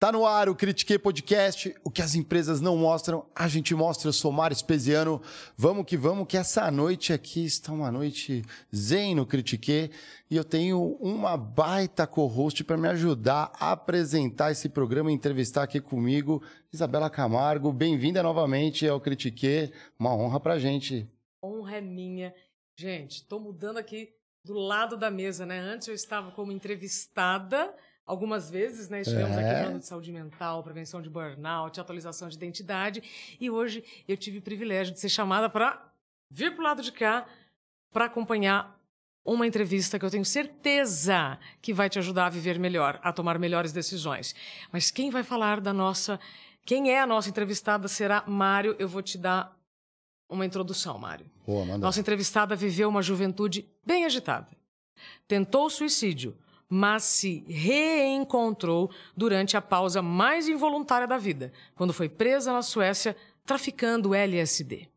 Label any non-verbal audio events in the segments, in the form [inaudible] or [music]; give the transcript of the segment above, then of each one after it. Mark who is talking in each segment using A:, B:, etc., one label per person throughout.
A: Tá no ar o Critiquei Podcast, o que as empresas não mostram, a gente mostra. Eu sou Mário Espesiano. Vamos que vamos, que essa noite aqui está uma noite zen no Critiquei e eu tenho uma baita co-host para me ajudar a apresentar esse programa e entrevistar aqui comigo, Isabela Camargo. Bem-vinda novamente ao Critiquei, uma honra pra gente.
B: Honra é minha. Gente, estou mudando aqui do lado da mesa, né? Antes eu estava como entrevistada algumas vezes, né? Estivemos
A: É.
B: aqui falando de saúde mental, prevenção de burnout, atualização de identidade. E hoje eu tive o privilégio de ser chamada para vir para o lado de cá para acompanhar uma entrevista que eu tenho certeza que vai te ajudar a viver melhor, a tomar melhores decisões. Mas quem vai falar da nossa. Quem é a nossa entrevistada será Mário. Eu vou te dar uma introdução, Mário.
A: Boa.
B: Nossa entrevistada viveu uma juventude bem agitada. Tentou o suicídio, mas se reencontrou durante a pausa mais involuntária da vida, quando foi presa na Suécia traficando LSD.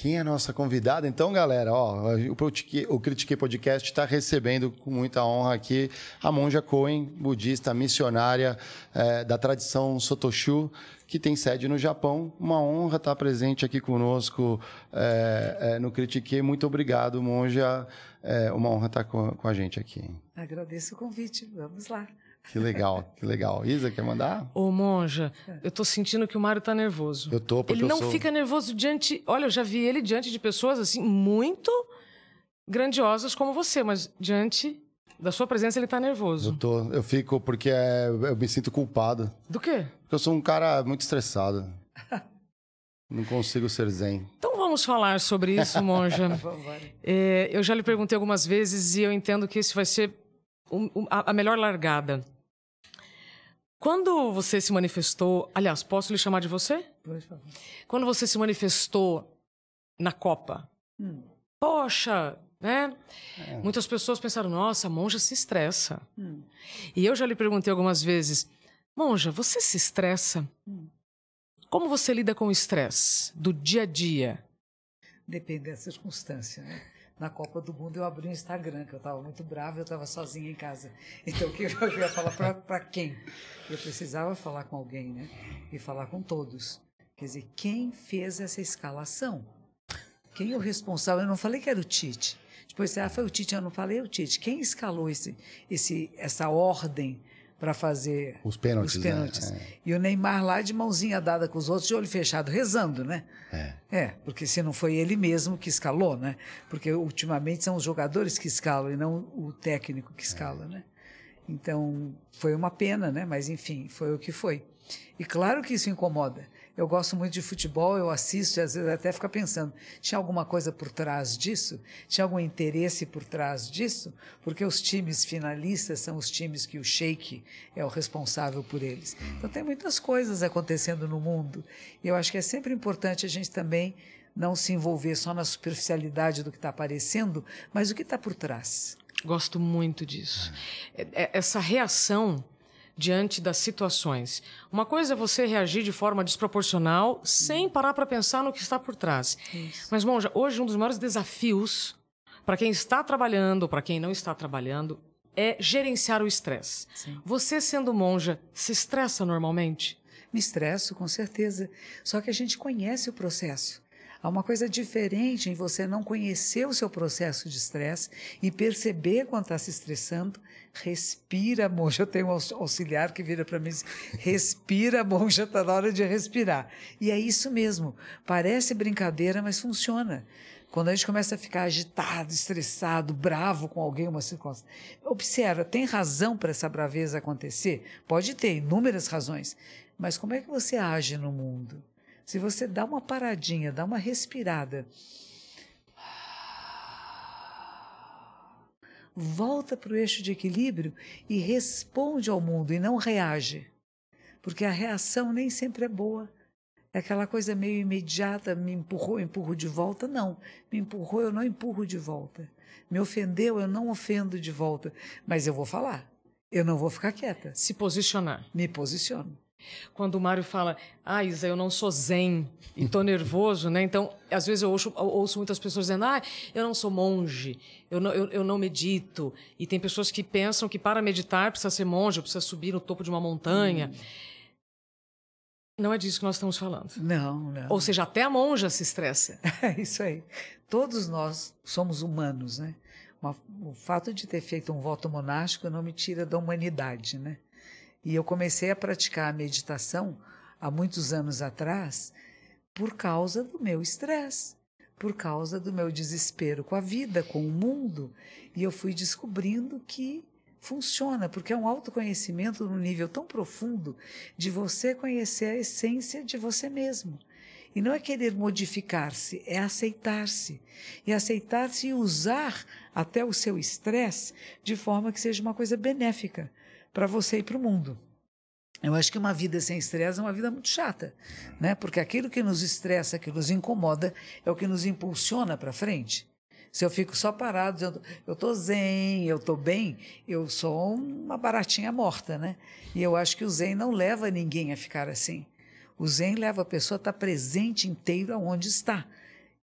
A: Quem é a nossa convidada? Então, galera, ó, o Critique- o Critiquei Podcast está recebendo com muita honra aqui a monja Koen, budista missionária eh, da tradição Sotoshu, que tem sede no Japão. Uma honra estar presente aqui conosco eh, eh, no Critiquei. Muito obrigado, monja. É uma honra estar com, com a gente aqui.
C: Agradeço o convite. Vamos lá.
A: Que legal, que legal. Isa, quer mandar?
B: Ô, monja, eu tô sentindo que o Mário tá nervoso.
A: Eu tô, porque
B: Ele
A: eu
B: não
A: sou...
B: fica nervoso diante. Olha, eu já vi ele diante de pessoas assim muito grandiosas como você, mas diante da sua presença ele tá
A: Eu,
B: nervoso.
A: tô, eu fico porque é, eu me sinto culpado.
B: Do quê?
A: Porque eu sou um cara muito estressado. [laughs] Não consigo ser zen.
B: Então vamos falar sobre isso, monja. [laughs] É, eu já lhe perguntei algumas vezes e eu entendo que esse vai ser a melhor largada. Quando você se manifestou, aliás, posso lhe chamar de você?
C: Por favor.
B: Quando você se manifestou na Copa,
C: Hum,
B: poxa, né? Muitas pessoas pensaram, nossa, a monja se estressa.
C: hum.
B: E eu já lhe perguntei algumas vezes, monja, você se estressa?
C: Hum.
B: Como você lida com o estresse do dia a dia?
C: Depende da circunstância, né? Na Copa do Mundo eu abri um Instagram, que eu estava muito brava, eu estava sozinha em casa. Então o que eu ia falar para quem? Eu precisava falar com alguém, né? E falar com todos. Quer dizer, quem fez essa escalação? Quem é o responsável? Eu não falei que era o Tite. Depois, ah, foi o Tite, eu não falei o Tite. Quem escalou esse, esse, essa ordem para fazer
A: Os pênaltis,
C: os
A: né?
C: pênaltis?
A: É.
C: E o Neymar lá de mãozinha dada com os outros, de olho fechado, rezando, né?
A: É.
C: É, porque se não foi ele mesmo que escalou, né? Porque ultimamente são os jogadores que escalam e não o técnico que escala, né? Então, foi uma pena, né? Mas enfim, foi o que foi. E claro que isso incomoda. Eu gosto muito de futebol, eu assisto e às vezes até fico pensando, tinha alguma coisa por trás disso? Tinha algum interesse por trás disso? Porque os times finalistas são os times que o Sheik é o responsável por eles. Então tem muitas coisas acontecendo no mundo. E eu acho que é sempre importante a gente também não se envolver só na superficialidade do que está aparecendo, mas o que está por trás.
B: Gosto muito disso. É- é- Essa reação diante das situações. Uma coisa é você reagir de forma desproporcional, sem parar para pensar no que está por trás. Mas, Monja, hoje um dos maiores desafios para quem está trabalhando, para quem não está trabalhando, é gerenciar o estresse. Você, sendo monja, se estressa normalmente?
C: Me estresso, com certeza. Só que a gente conhece o processo. Há uma coisa diferente em você não conhecer o seu processo de estresse e perceber quando está se estressando. Respira, monja. Eu tenho um aux- auxiliar que vira para mim e diz: respira, monja, está na hora de respirar. E é isso mesmo. Parece brincadeira, mas funciona. Quando a gente começa a ficar agitado, estressado, bravo com alguém, uma circunstância. Observa, tem razão para essa braveza acontecer? Pode ter inúmeras razões. Mas como é que você age no mundo? Se você dá uma paradinha, dá uma respirada, volta para o eixo de equilíbrio e responde ao mundo e não reage. Porque a reação nem sempre é boa. É aquela coisa meio imediata, me empurrou, eu empurro de volta. Não, me empurrou, eu não empurro de volta. Me ofendeu, eu não ofendo de volta. Mas eu vou falar. Eu não vou ficar quieta.
B: Se posicionar.
C: Me posiciono.
B: Quando o Mário fala, ah, Isa, eu não sou zen e tô nervoso, né? Então, às vezes eu ouço, eu ouço muitas pessoas dizendo, ah, eu não sou monge, eu não, eu, eu não medito. E tem pessoas que pensam que para meditar precisa ser monge, precisa subir no topo de uma montanha. Não é disso que nós estamos falando.
C: Não, não.
B: Ou seja, até a monja se estressa. [laughs]
C: É isso aí. Todos nós somos humanos, né? O fato de ter feito um voto monástico não me tira da humanidade, né? E eu comecei a praticar a meditação há muitos anos atrás por causa do meu estresse, por causa do meu desespero com a vida, com o mundo. E eu fui descobrindo que funciona, porque é um autoconhecimento num nível tão profundo de você conhecer a essência de você mesmo. E não é querer modificar-se, é aceitar-se. E aceitar-se e usar até o seu estresse de forma que seja uma coisa benéfica para você e para o mundo. Eu acho que uma vida sem estresse é uma vida muito chata, né? Porque aquilo que nos estressa, que nos incomoda, é o que nos impulsiona para frente. Se eu fico só parado, dizendo, eu estou zen, eu estou bem, eu sou uma baratinha morta, né? E eu acho que o zen não leva ninguém a ficar assim. O zen leva a pessoa a estar presente inteiro aonde está.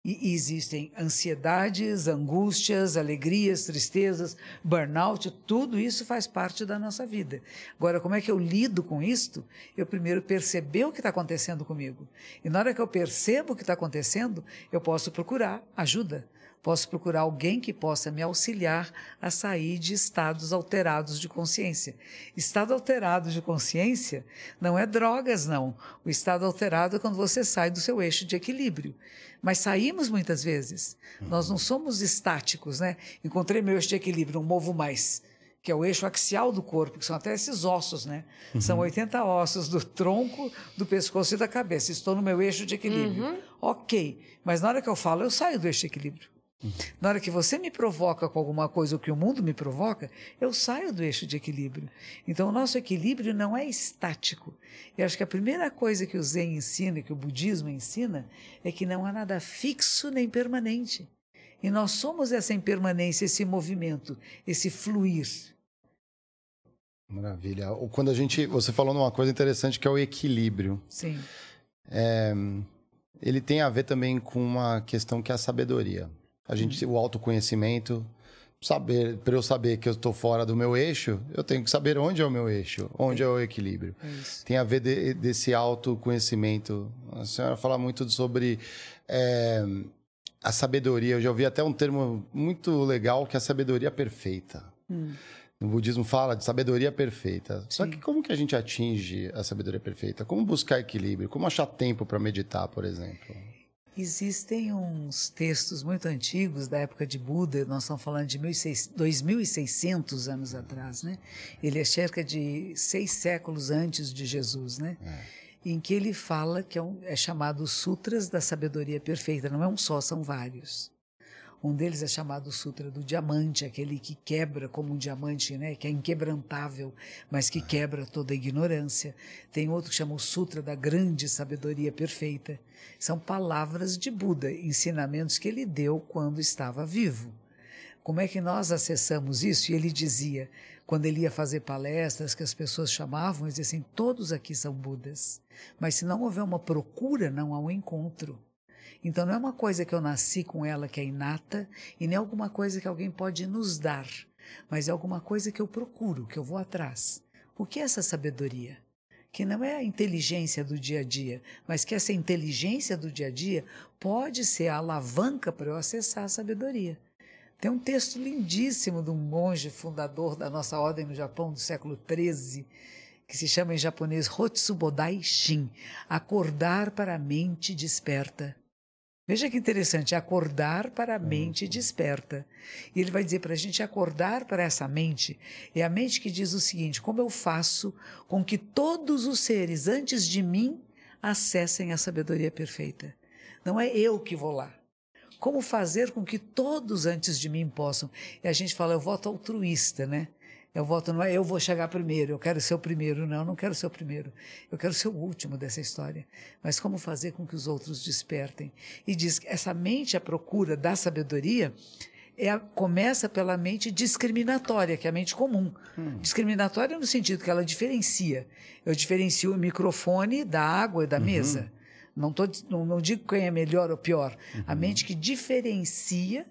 C: E existem ansiedades, angústias, alegrias, tristezas, burnout, tudo isso faz parte da nossa vida. Agora, como é que eu lido com isto? Eu primeiro perceber o que está acontecendo comigo. E na hora que eu percebo o que está acontecendo, eu posso procurar ajuda. Posso procurar alguém que possa me auxiliar a sair de estados alterados de consciência. Estado alterado de consciência não é drogas, não. O estado alterado é quando você sai do seu eixo de equilíbrio. Mas saímos muitas vezes. Nós não somos estáticos, né? Encontrei meu eixo de equilíbrio, não movo mais. Que é o eixo axial do corpo, que são até esses ossos, né? São 80 ossos do tronco, do pescoço e da cabeça. Estou no meu eixo de equilíbrio. Ok. Mas na hora que eu falo, eu saio do eixo de equilíbrio. Na hora que você me provoca com alguma coisa, ou que o mundo me provoca, eu saio do eixo de equilíbrio. Então, o nosso equilíbrio não é estático. Eu acho que a primeira coisa que o Zen ensina, que o budismo ensina, é que não há nada fixo nem permanente. E nós somos essa impermanência, esse movimento, esse fluir.
A: Maravilha. Quando a gente. Você falou numa coisa interessante que é o equilíbrio.
C: Sim.
A: É, ele tem a ver também com uma questão que é a sabedoria. A gente, o autoconhecimento, saber, para eu saber que eu estou fora do meu eixo, eu tenho que saber onde é o meu eixo, onde é o equilíbrio.
C: É.
A: Tem a ver de- desse autoconhecimento. A senhora fala muito sobre é, a sabedoria. Eu já ouvi até um termo muito legal que é a sabedoria perfeita.
C: Hum.
A: No budismo fala de sabedoria perfeita. Só que como que a gente atinge a sabedoria perfeita? Como buscar equilíbrio? Como achar tempo para meditar, por exemplo?
C: Existem uns textos muito antigos da época de Buda, nós estamos falando de 1600 2.600 anos atrás, né? Ele é cerca de seis séculos antes de Jesus, né? em que ele fala que é, um, é chamado Sutras da Sabedoria Perfeita. Não é um só, são vários. Um deles é chamado Sutra do Diamante, aquele que quebra como um diamante, né? que é inquebrantável, mas que quebra toda a ignorância. Tem outro que chama o Sutra da Grande Sabedoria Perfeita. São palavras de Buda, ensinamentos que ele deu quando estava vivo. Como é que nós acessamos isso? E ele dizia, quando ele ia fazer palestras que as pessoas chamavam, ele dizia assim: todos aqui são Budas. Mas se não houver uma procura, não há um encontro. Então não é uma coisa que eu nasci com ela que é inata e nem alguma coisa que alguém pode nos dar, mas é alguma coisa que eu procuro, que eu vou atrás. O que é essa sabedoria? Que não é a inteligência do dia a dia, mas que essa inteligência do dia a dia pode ser a alavanca para eu acessar a sabedoria. Tem um texto lindíssimo de um monge fundador da nossa ordem no Japão do século XIII, que se chama em japonês Hotsubodai Shin, acordar para a mente desperta. Veja que interessante, acordar para a mente desperta. E ele vai dizer para a gente acordar para essa mente. É a mente que diz o seguinte: como eu faço com que todos os seres antes de mim acessem a sabedoria perfeita? Não é eu que vou lá. Como fazer com que todos antes de mim possam? E a gente fala, eu voto altruísta, né? Eu voto, não é eu vou chegar primeiro, eu quero ser o primeiro. Não, eu não quero ser o primeiro. Eu quero ser o último dessa história. Mas como fazer com que os outros despertem? E diz que essa mente à procura da sabedoria é a, começa pela mente discriminatória, que é a mente comum. Hum. Discriminatória no sentido que ela diferencia. Eu diferencio o microfone da água e da uhum. mesa. Não, tô, não, não, digo quem é melhor ou pior. Uhum. A mente que diferencia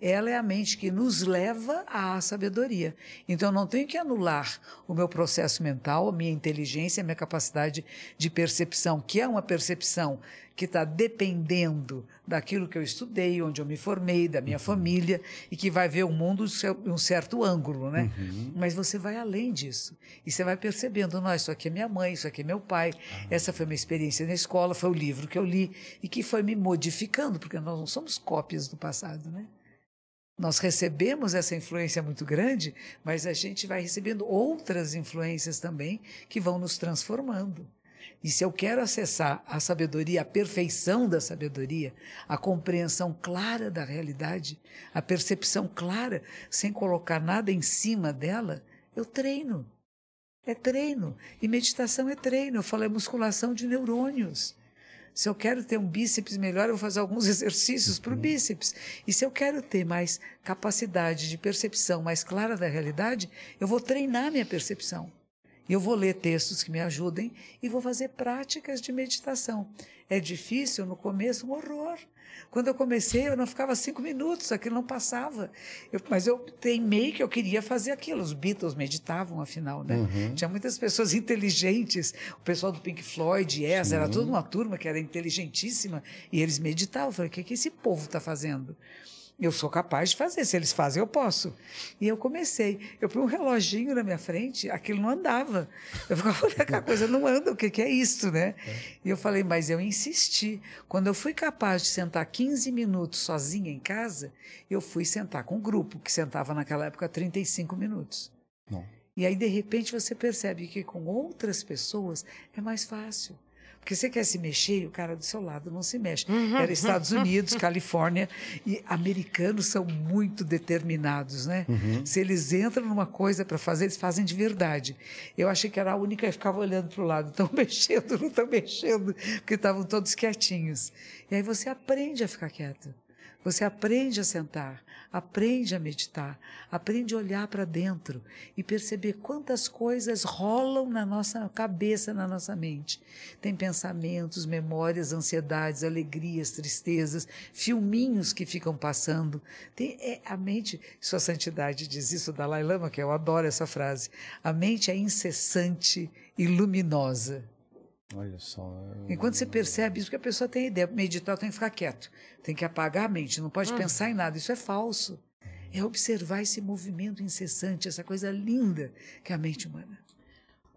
C: ela é a mente que nos leva à sabedoria. Então, eu não tenho que anular o meu processo mental, a minha inteligência, a minha capacidade de percepção, que é uma percepção que está dependendo daquilo que eu estudei, onde eu me formei, da minha família, e que vai ver o mundo em um certo ângulo, né? Uhum. Mas você vai além disso. E você vai percebendo, não, isso aqui é minha mãe, isso aqui é meu pai, uhum. essa foi minha experiência na escola, foi o livro que eu li, e que foi me modificando, porque nós não somos cópias do passado, né? Nós recebemos essa influência muito grande, mas a gente vai recebendo outras influências também que vão nos transformando. E se eu quero acessar a sabedoria, a perfeição da sabedoria, a compreensão clara da realidade, a percepção clara, sem colocar nada em cima dela, eu treino. É treino. E meditação é treino. Eu falo, é musculação de neurônios. Se eu quero ter um bíceps melhor, eu vou fazer alguns [laughs] exercícios para o uhum. bíceps. E se eu quero ter mais capacidade de percepção mais clara da realidade, eu vou treinar minha percepção. E eu vou ler textos que me ajudem e vou fazer práticas de meditação. É difícil no começo, um horror. Quando eu comecei, eu não ficava cinco minutos, aquilo não passava. Eu, mas eu teimei que eu queria fazer aquilo. Os Beatles meditavam, afinal, né? Uhum. Tinha muitas pessoas [laughs] inteligentes. O pessoal do Pink Floyd, Yes, era toda uma turma que era inteligentíssima. E eles meditavam. Eu falei, o que, é que esse povo está fazendo? Eu sou capaz de fazer. Se eles fazem, eu posso. E eu comecei. Eu pus um reloginho na minha frente, aquilo não andava. Eu ficava [laughs] olhando, a coisa não anda, o que, que é isso, né? É. E eu falei, mas eu insisti. Quando eu fui capaz de sentar 15 minutos sozinha em casa, eu fui sentar com um grupo, que sentava naquela época 35 minutos. Não. E aí, de repente, você percebe que com outras pessoas é mais fácil. Porque você quer se mexer e o cara do seu lado não se mexe. Uhum. Era Estados Unidos, [laughs] Califórnia, e americanos são muito determinados, né? Uhum. Se eles entram numa coisa para fazer, eles fazem de verdade. Eu achei que era a única que ficava olhando para o lado, estão [laughs] mexendo, não estão mexendo, porque estavam todos quietinhos. E aí você aprende a ficar quieto. Você aprende a sentar, aprende a meditar, aprende a olhar para dentro e perceber quantas coisas rolam na nossa cabeça, na nossa mente. Tem pensamentos, memórias, ansiedades, alegrias, tristezas, filminhos que ficam passando. Tem, é, a mente, Sua Santidade diz isso, Dalai Lama, que eu adoro essa frase. A mente é incessante e luminosa.
A: Olha só. Eu...
C: Enquanto você percebe isso, que a pessoa tem ideia, meditar tem que ficar quieto, tem que apagar a mente, não pode hum. pensar em nada. Isso é falso. É observar esse movimento incessante, essa coisa linda que é a mente humana.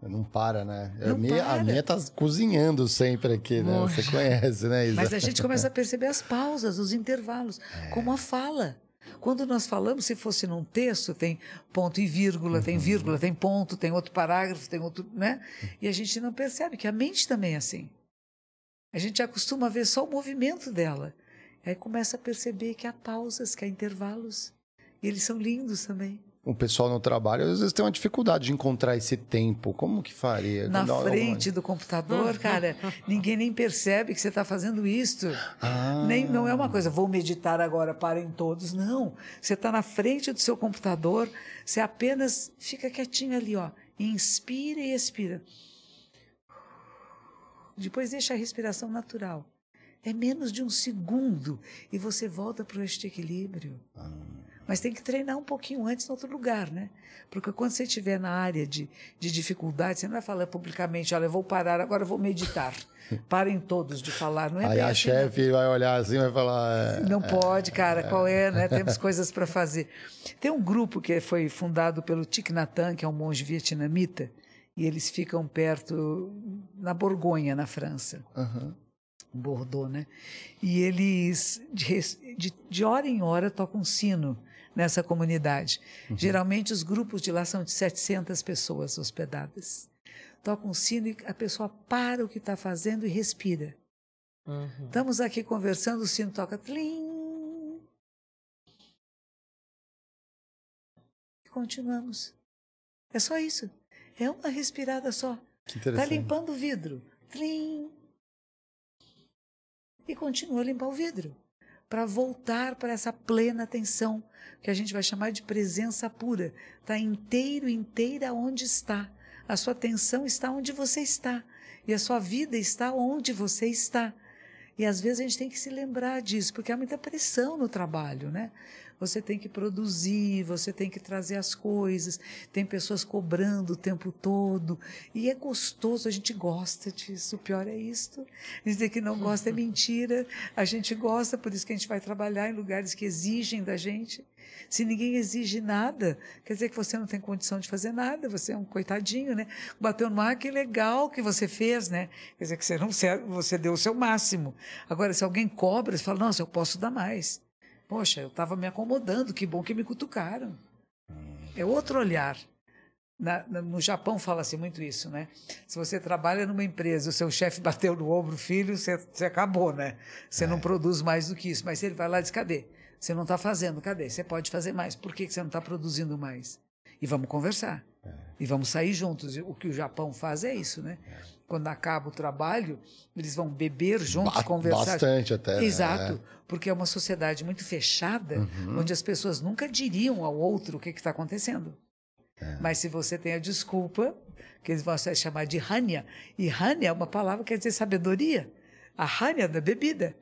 A: Não para, né? Não a, minha, para. a minha tá cozinhando sempre aqui, né? Você conhece, né, [laughs] Isa?
C: Mas a gente começa a perceber as pausas, os intervalos, é. como a fala. Quando nós falamos, se fosse num texto, tem ponto e vírgula, tem vírgula, tem ponto, tem outro parágrafo, tem outro, né? E a gente não percebe que a mente também é assim. A gente acostuma a ver só o movimento dela. Aí começa a perceber que há pausas, que há intervalos. E eles são lindos também.
A: O pessoal no trabalho às vezes tem uma dificuldade de encontrar esse tempo. Como que faria?
C: Na
A: Dá-
C: frente do computador, cara, ninguém nem percebe que você está fazendo isto.
A: Ah.
C: Nem, não é uma coisa, vou meditar agora, parem todos. Não. Você está na frente do seu computador, você apenas fica quietinho ali, ó. Inspira e expira. Depois deixa a respiração natural. É menos de um segundo e você volta para este equilíbrio. Mas tem que treinar um pouquinho antes em outro lugar, né? Porque quando você estiver na área de, de dificuldade, você não vai falar publicamente, olha, eu vou parar, agora eu vou meditar. [laughs] Parem todos de falar, não é
A: Aí a
C: assim, não.
A: chefe vai olhar assim e vai falar. é,
C: Não pode, cara, qual é, né? [laughs] Temos coisas para fazer. Tem um grupo que foi fundado pelo Thich Nhat Hanh, que é um monge vietnamita, e eles ficam perto, na Borgonha, na França.
A: aham.
C: Bordeaux, né? E eles, de, de, de hora em hora, tocam sino nessa comunidade. Geralmente, os grupos de lá são de 700 pessoas hospedadas. Tocam sino e a pessoa para o que está fazendo e respira. Estamos aqui conversando, o sino toca. Tlim. E continuamos. É só isso. É uma respirada só. Está limpando o vidro. Tlim. E continua a limpar o vidro. Para voltar para essa plena atenção, que a gente vai chamar de presença pura. Está inteiro, inteira onde está. A sua atenção está onde você está. E a sua vida está onde você está. E às vezes a gente tem que se lembrar disso, porque há muita pressão no trabalho, né? Você tem que produzir, você tem que trazer as coisas, tem pessoas cobrando o tempo todo. E é gostoso, a gente gosta disso. O pior é isto. Dizer que não gosta é [laughs] mentira. A gente gosta, por isso que a gente vai trabalhar em lugares que exigem da gente. Se ninguém exige nada, quer dizer que você não tem condição de fazer nada, você é um coitadinho, né? Bateu no ar, que legal que você fez, né? Quer dizer que você não serve, você deu o seu máximo. Agora, se alguém cobra, você fala, nossa, eu posso dar mais. Poxa, eu estava me acomodando, que bom que me cutucaram. É outro olhar. Na- no Japão fala-se muito isso, né? Se você trabalha numa empresa, o seu chefe [laughs] bateu no ombro, filho, você, você acabou, né? Você não produz mais do que isso. Mas ele vai lá e diz, cadê? Você não está fazendo, cadê? Você pode fazer mais. Por que que você não está produzindo mais? E vamos conversar. E vamos sair juntos. O que o Japão faz é isso, né? Quando acaba o trabalho, eles vão beber juntos,
A: Ba-
C: conversar.
A: bastante até, né?
C: Exato. Porque é uma sociedade muito fechada,
A: Uhum.
C: onde as pessoas nunca diriam ao outro o que está acontecendo.
A: É.
C: Mas se você tem a desculpa, que eles vão chamar de Hanya, e Hanya é uma palavra que quer dizer sabedoria. A Hanya da bebida.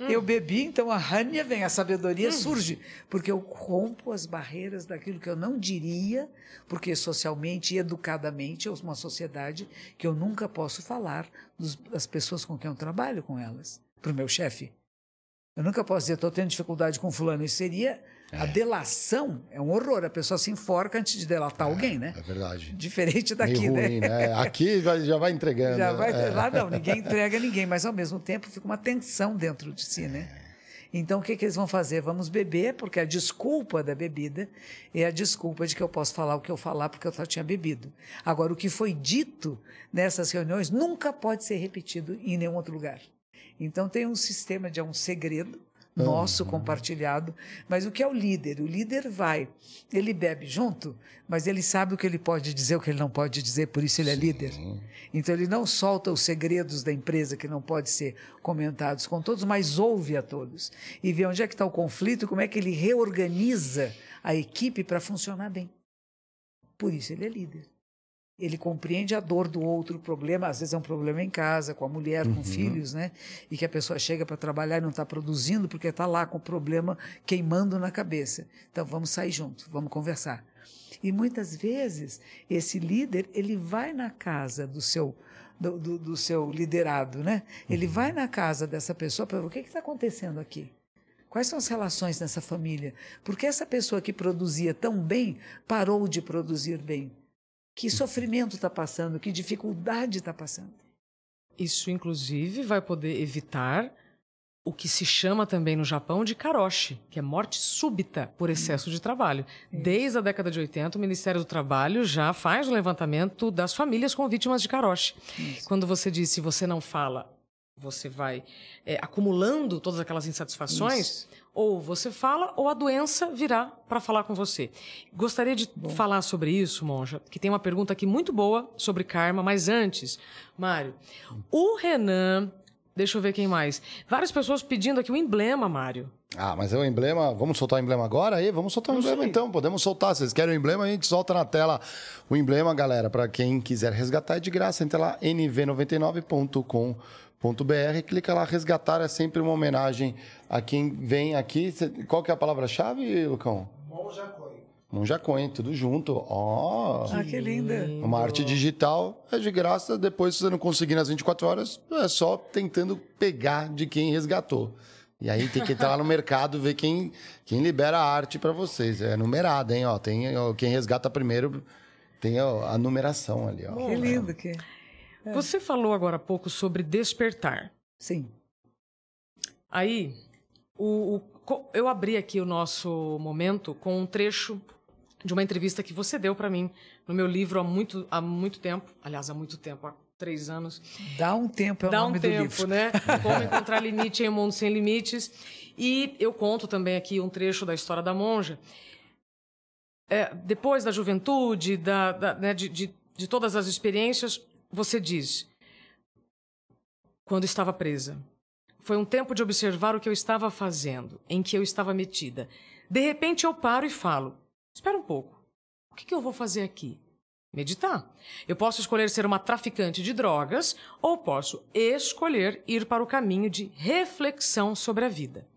C: Eu bebi, então a Hanya vem, a sabedoria surge, porque eu rompo as barreiras daquilo que eu não diria, porque socialmente e educadamente é uma sociedade que eu nunca posso falar dos- das pessoas com quem eu trabalho com elas, para o meu chefe. Eu nunca posso dizer, estou tendo dificuldade com fulano. Isso seria a delação, é um horror. A pessoa se enforca antes de delatar alguém, né?
A: É verdade.
C: Diferente daqui,
A: Meio ruim, né? Aqui vai- já vai entregando.
C: Já vai,
A: é.
C: Lá não, ninguém entrega ninguém, mas ao mesmo tempo fica uma tensão dentro de si, né? Então o que, que eles vão fazer? Vamos beber, porque a desculpa da bebida é a desculpa de que eu posso falar o que eu falar porque eu só tinha bebido. Agora, o que foi dito nessas reuniões nunca pode ser repetido em nenhum outro lugar. Então tem um sistema de é um segredo nosso compartilhado, mas o que é o líder? O líder vai, ele bebe junto, mas ele sabe o que ele pode dizer, o que ele não pode dizer, por isso ele é líder. Então ele não solta os segredos da empresa que não pode ser comentados com todos, mas ouve a todos e vê onde é que está o conflito, como é que ele reorganiza a equipe para funcionar bem. Por isso ele é líder. Ele compreende a dor do outro, o problema, às vezes é um problema em casa, com a mulher, com
A: Uhum.
C: filhos, né? E que a pessoa chega para trabalhar e não está produzindo porque está lá com o problema queimando na cabeça. Então vamos sair junto, vamos conversar. E muitas vezes esse líder ele vai na casa do seu do, do- do seu liderado, né? Ele vai na casa dessa pessoa para ver o que está acontecendo aqui. Quais são as relações nessa família? Porque essa pessoa que produzia tão bem parou de produzir bem. Que sofrimento está passando? Que dificuldade está passando?
B: Isso, inclusive, vai poder evitar o que se chama também no Japão de karoshi, que é morte súbita por excesso de trabalho. Desde a década de 80, o Ministério do Trabalho já faz o levantamento das famílias com vítimas de karoshi. Quando você diz se você não fala, você vai é, acumulando todas aquelas insatisfações, ou você fala ou a doença virá para falar com você. Gostaria de falar sobre isso, Monja, que tem uma pergunta aqui muito boa sobre karma, mas antes, Mário, o Renan Deixa eu ver quem mais. Várias pessoas pedindo aqui o emblema, Mário.
A: Ah, mas é o emblema. Vamos soltar o emblema agora aí? Vamos soltar o emblema então. Podemos soltar. Se vocês querem o emblema, a gente solta na tela o emblema, galera. Para quem quiser resgatar é de graça. Entra lá nv99.com.br, clica lá, resgatar é sempre uma homenagem a quem vem aqui. Qual que é a palavra-chave, Lucão? Monjacoin, tudo junto. Ó,
C: Ah, que linda.
A: uma arte digital é de graça. Depois, se você não conseguir nas 24 horas, é só tentando pegar de quem resgatou. E aí tem que entrar lá no mercado ver quem, quem libera a arte para vocês. É numerada, hein? Ó, tem ó, quem resgata primeiro, tem ó, a numeração ali. Ó.
C: Que lindo que.
B: Você falou agora há pouco sobre despertar.
C: Sim.
B: Aí, o, o- eu abri aqui o nosso momento com um trecho de uma entrevista que você deu para mim no meu livro há muito, há muito tempo. Aliás, há muito tempo, há três anos.
C: Dá um tempo é o
B: Dá
C: nome
B: um
C: do
B: tempo,
C: livro.
B: né? [laughs] Como encontrar limite em um mundo sem limites. E eu conto também aqui um trecho da história da monja. É, depois da juventude, da, da- né, de, de, de todas as experiências, você diz: quando estava presa, foi um tempo de observar o que eu estava fazendo, em que eu estava metida. De repente eu paro e falo: espera um pouco, o que, que eu vou fazer aqui? Meditar. Eu posso escolher ser uma traficante de drogas ou posso escolher ir para o caminho de reflexão sobre a vida.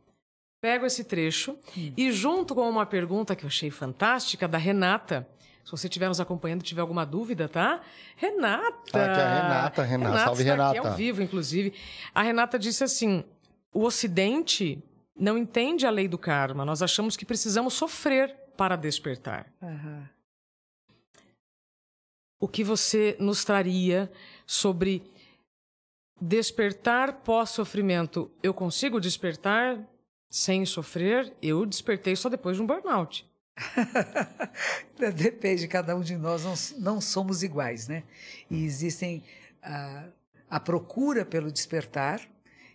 B: Pego esse trecho e, junto com uma pergunta que eu achei fantástica, da Renata. Se você estiver nos acompanhando e tiver alguma dúvida, tá? Renata!
A: Ah, que é a Renata, Renata. Salve,
B: está aqui
A: Renata.
B: ao vivo, inclusive. A Renata disse assim: o Ocidente não entende a lei do karma. Nós achamos que precisamos sofrer para despertar.
C: Aham.
B: O que você nos traria sobre despertar pós-sofrimento? Eu consigo despertar sem sofrer? Eu despertei só depois de um burnout. [laughs]
C: Depende, cada um de nós não, não somos iguais, né? E existem a, a procura pelo despertar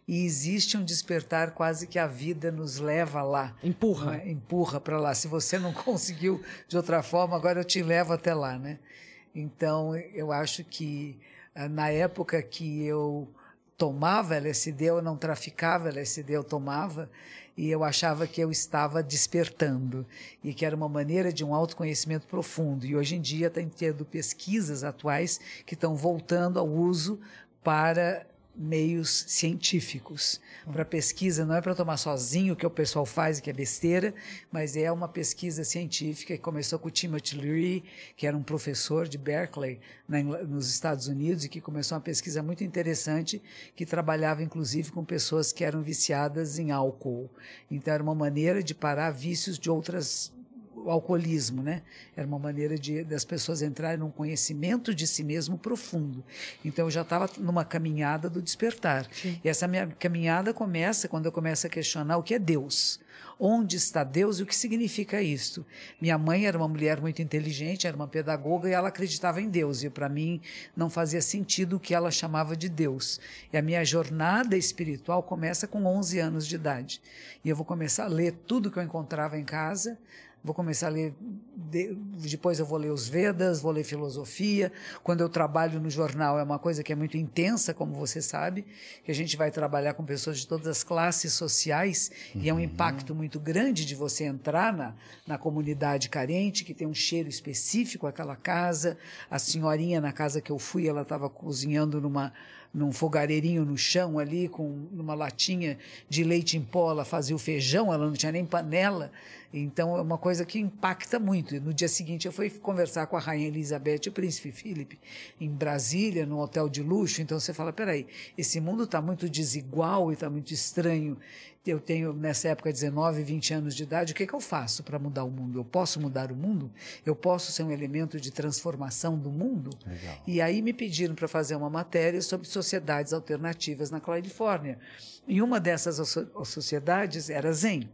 C: e existe um despertar quase que a vida nos leva lá.
B: Empurra.
C: é? Empurra para lá. Se você não [laughs] conseguiu de outra forma, agora eu te levo até lá, né? Então, eu acho que ah, na época que eu tomava LSD, eu não traficava LSD, eu tomava, e eu achava que eu estava despertando, e que era uma maneira de um autoconhecimento profundo. E hoje em dia tem tendo pesquisas atuais que estão voltando ao uso para meios científicos. Para pesquisa, não é para tomar sozinho, que o pessoal faz, que é besteira, mas é uma pesquisa científica que começou com o Timothy Leary, que era um professor de Berkeley, na nos Estados Unidos, e que começou uma pesquisa muito interessante, que trabalhava inclusive com pessoas que eram viciadas em álcool. Então, era uma maneira de parar vícios de outras o alcoolismo, né? Era uma maneira de das pessoas entrarem num conhecimento de si mesmo profundo. Então eu já estava numa caminhada do despertar. E essa minha caminhada começa quando eu começo a questionar o que é Deus. Onde está Deus e o que significa isto? Minha mãe era uma mulher muito inteligente, era uma pedagoga e ela acreditava em Deus. E para mim não fazia sentido o que ela chamava de Deus. E a minha jornada espiritual começa com 11 anos de idade. E eu vou começar a ler tudo que eu encontrava em casa, Vou começar a ler, de- depois eu vou ler os Vedas, vou ler filosofia. Quando eu trabalho no jornal é uma coisa que é muito intensa, como você sabe, que a gente vai trabalhar com pessoas de todas as classes sociais e é um impacto muito grande de você entrar na, na comunidade carente, que tem um cheiro específico aquela casa. A senhorinha na casa que eu fui, ela estava cozinhando numa num fogareirinho no chão ali, com numa latinha de leite em pó, ela fazia o feijão, ela não tinha nem panela. Então é uma coisa que impacta muito. No dia seguinte eu fui conversar com a Rainha Elizabeth e o Príncipe Philip em Brasília, num hotel de luxo. Então você fala, peraí, esse mundo está muito desigual e está muito estranho. Eu tenho nessa época 19, 20 anos de idade, o que, que eu faço para mudar o mundo? Eu posso mudar o mundo? Eu posso ser um elemento de transformação do mundo?
A: Legal.
C: E aí me pediram para fazer uma matéria sobre sociedades alternativas na Califórnia. E uma dessas sociedades era Zen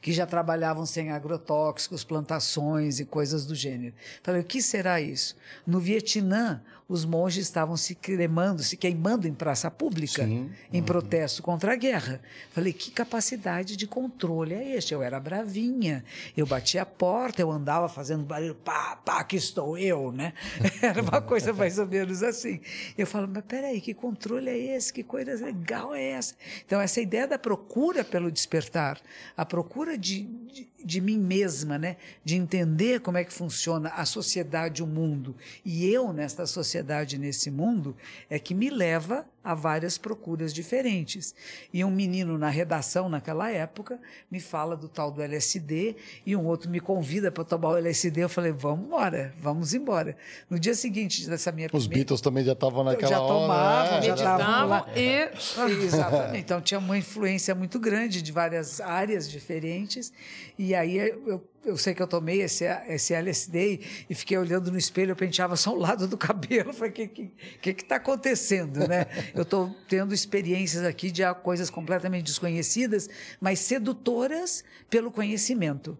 C: que já trabalhavam sem agrotóxicos, plantações e coisas do gênero. Falei, o que será isso? No Vietnã, os monges estavam se cremando, se queimando em praça pública,
A: Sim.
C: em protesto contra a guerra. Falei, que capacidade de controle é este? Eu era bravinha, eu batia a porta, eu andava fazendo barulho, pá, pá, aqui estou eu, né? [laughs] Era uma coisa mais ou menos assim. Eu falo, mas peraí, que controle é esse? Que coisa legal é essa? Então, essa ideia da procura pelo despertar, a procura de, de, de mim mesma, né? de entender como é que funciona a sociedade, o mundo, e eu nesta sociedade, nesse mundo, é que me leva a várias procuras diferentes. E um menino na redação, naquela época, me fala do tal do LSD, e um outro me convida para tomar o LSD. Eu falei, vamos embora, vamos embora. No dia seguinte dessa minha
A: Os
C: primeira-
A: Beatles também já estavam naquela
C: já
A: hora.
C: tomavam,
A: é.
C: já estavam lá.
B: Meditavam e... [laughs]
C: Exatamente. Então tinha uma influência muito grande de várias áreas diferentes. E aí eu, eu sei que eu tomei esse, esse LSD e fiquei olhando no espelho, eu penteava só o lado do [laughs] cabelo. Falei, o que está que, que tá acontecendo? Né? Eu estou tendo experiências aqui de coisas completamente desconhecidas, mas sedutoras pelo conhecimento.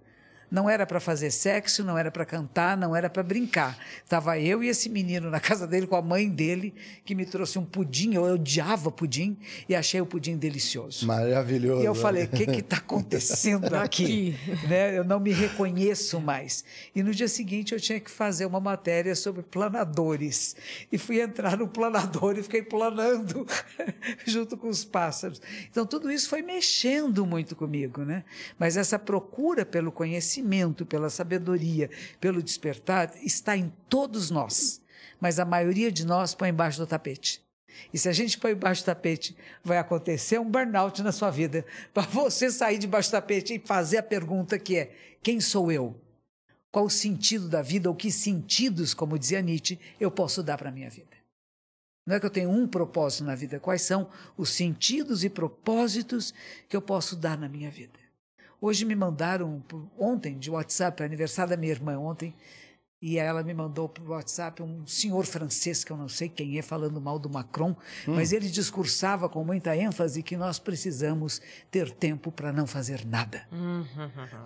C: Não era para fazer sexo, não era para cantar, não era para brincar. Estava eu e esse menino na [laughs] casa dele com a mãe dele, que me trouxe um pudim. Eu odiava pudim e achei o pudim delicioso.
A: Maravilhoso.
C: E eu falei, o que está acontecendo [laughs] aqui? [laughs] né? Eu não me reconheço mais. E no dia seguinte eu tinha que fazer uma matéria sobre planadores. E fui entrar no planador e fiquei planando junto com os pássaros. Então tudo isso foi mexendo muito comigo. Né? Mas essa procura pelo conhecimento, pela sabedoria, pelo despertar, está em todos nós. Mas a maioria de nós põe embaixo do tapete. E se a gente põe embaixo do tapete, vai acontecer um burnout na sua vida. [laughs] Para você sair debaixo do tapete e fazer a pergunta que é: quem sou eu? Qual o sentido da vida? Ou que sentidos, como dizia Nietzsche, eu posso dar para a minha vida? Não é que eu tenho um propósito na vida, quais são os sentidos e propósitos que eu posso dar na minha vida? Hoje me mandaram, ontem, de WhatsApp, aniversário da minha irmã ontem, e ela me mandou por WhatsApp um senhor francês, que eu não sei quem é, falando mal do Macron, hum. mas ele discursava com muita ênfase que nós precisamos ter tempo para não fazer nada.
B: Uhum.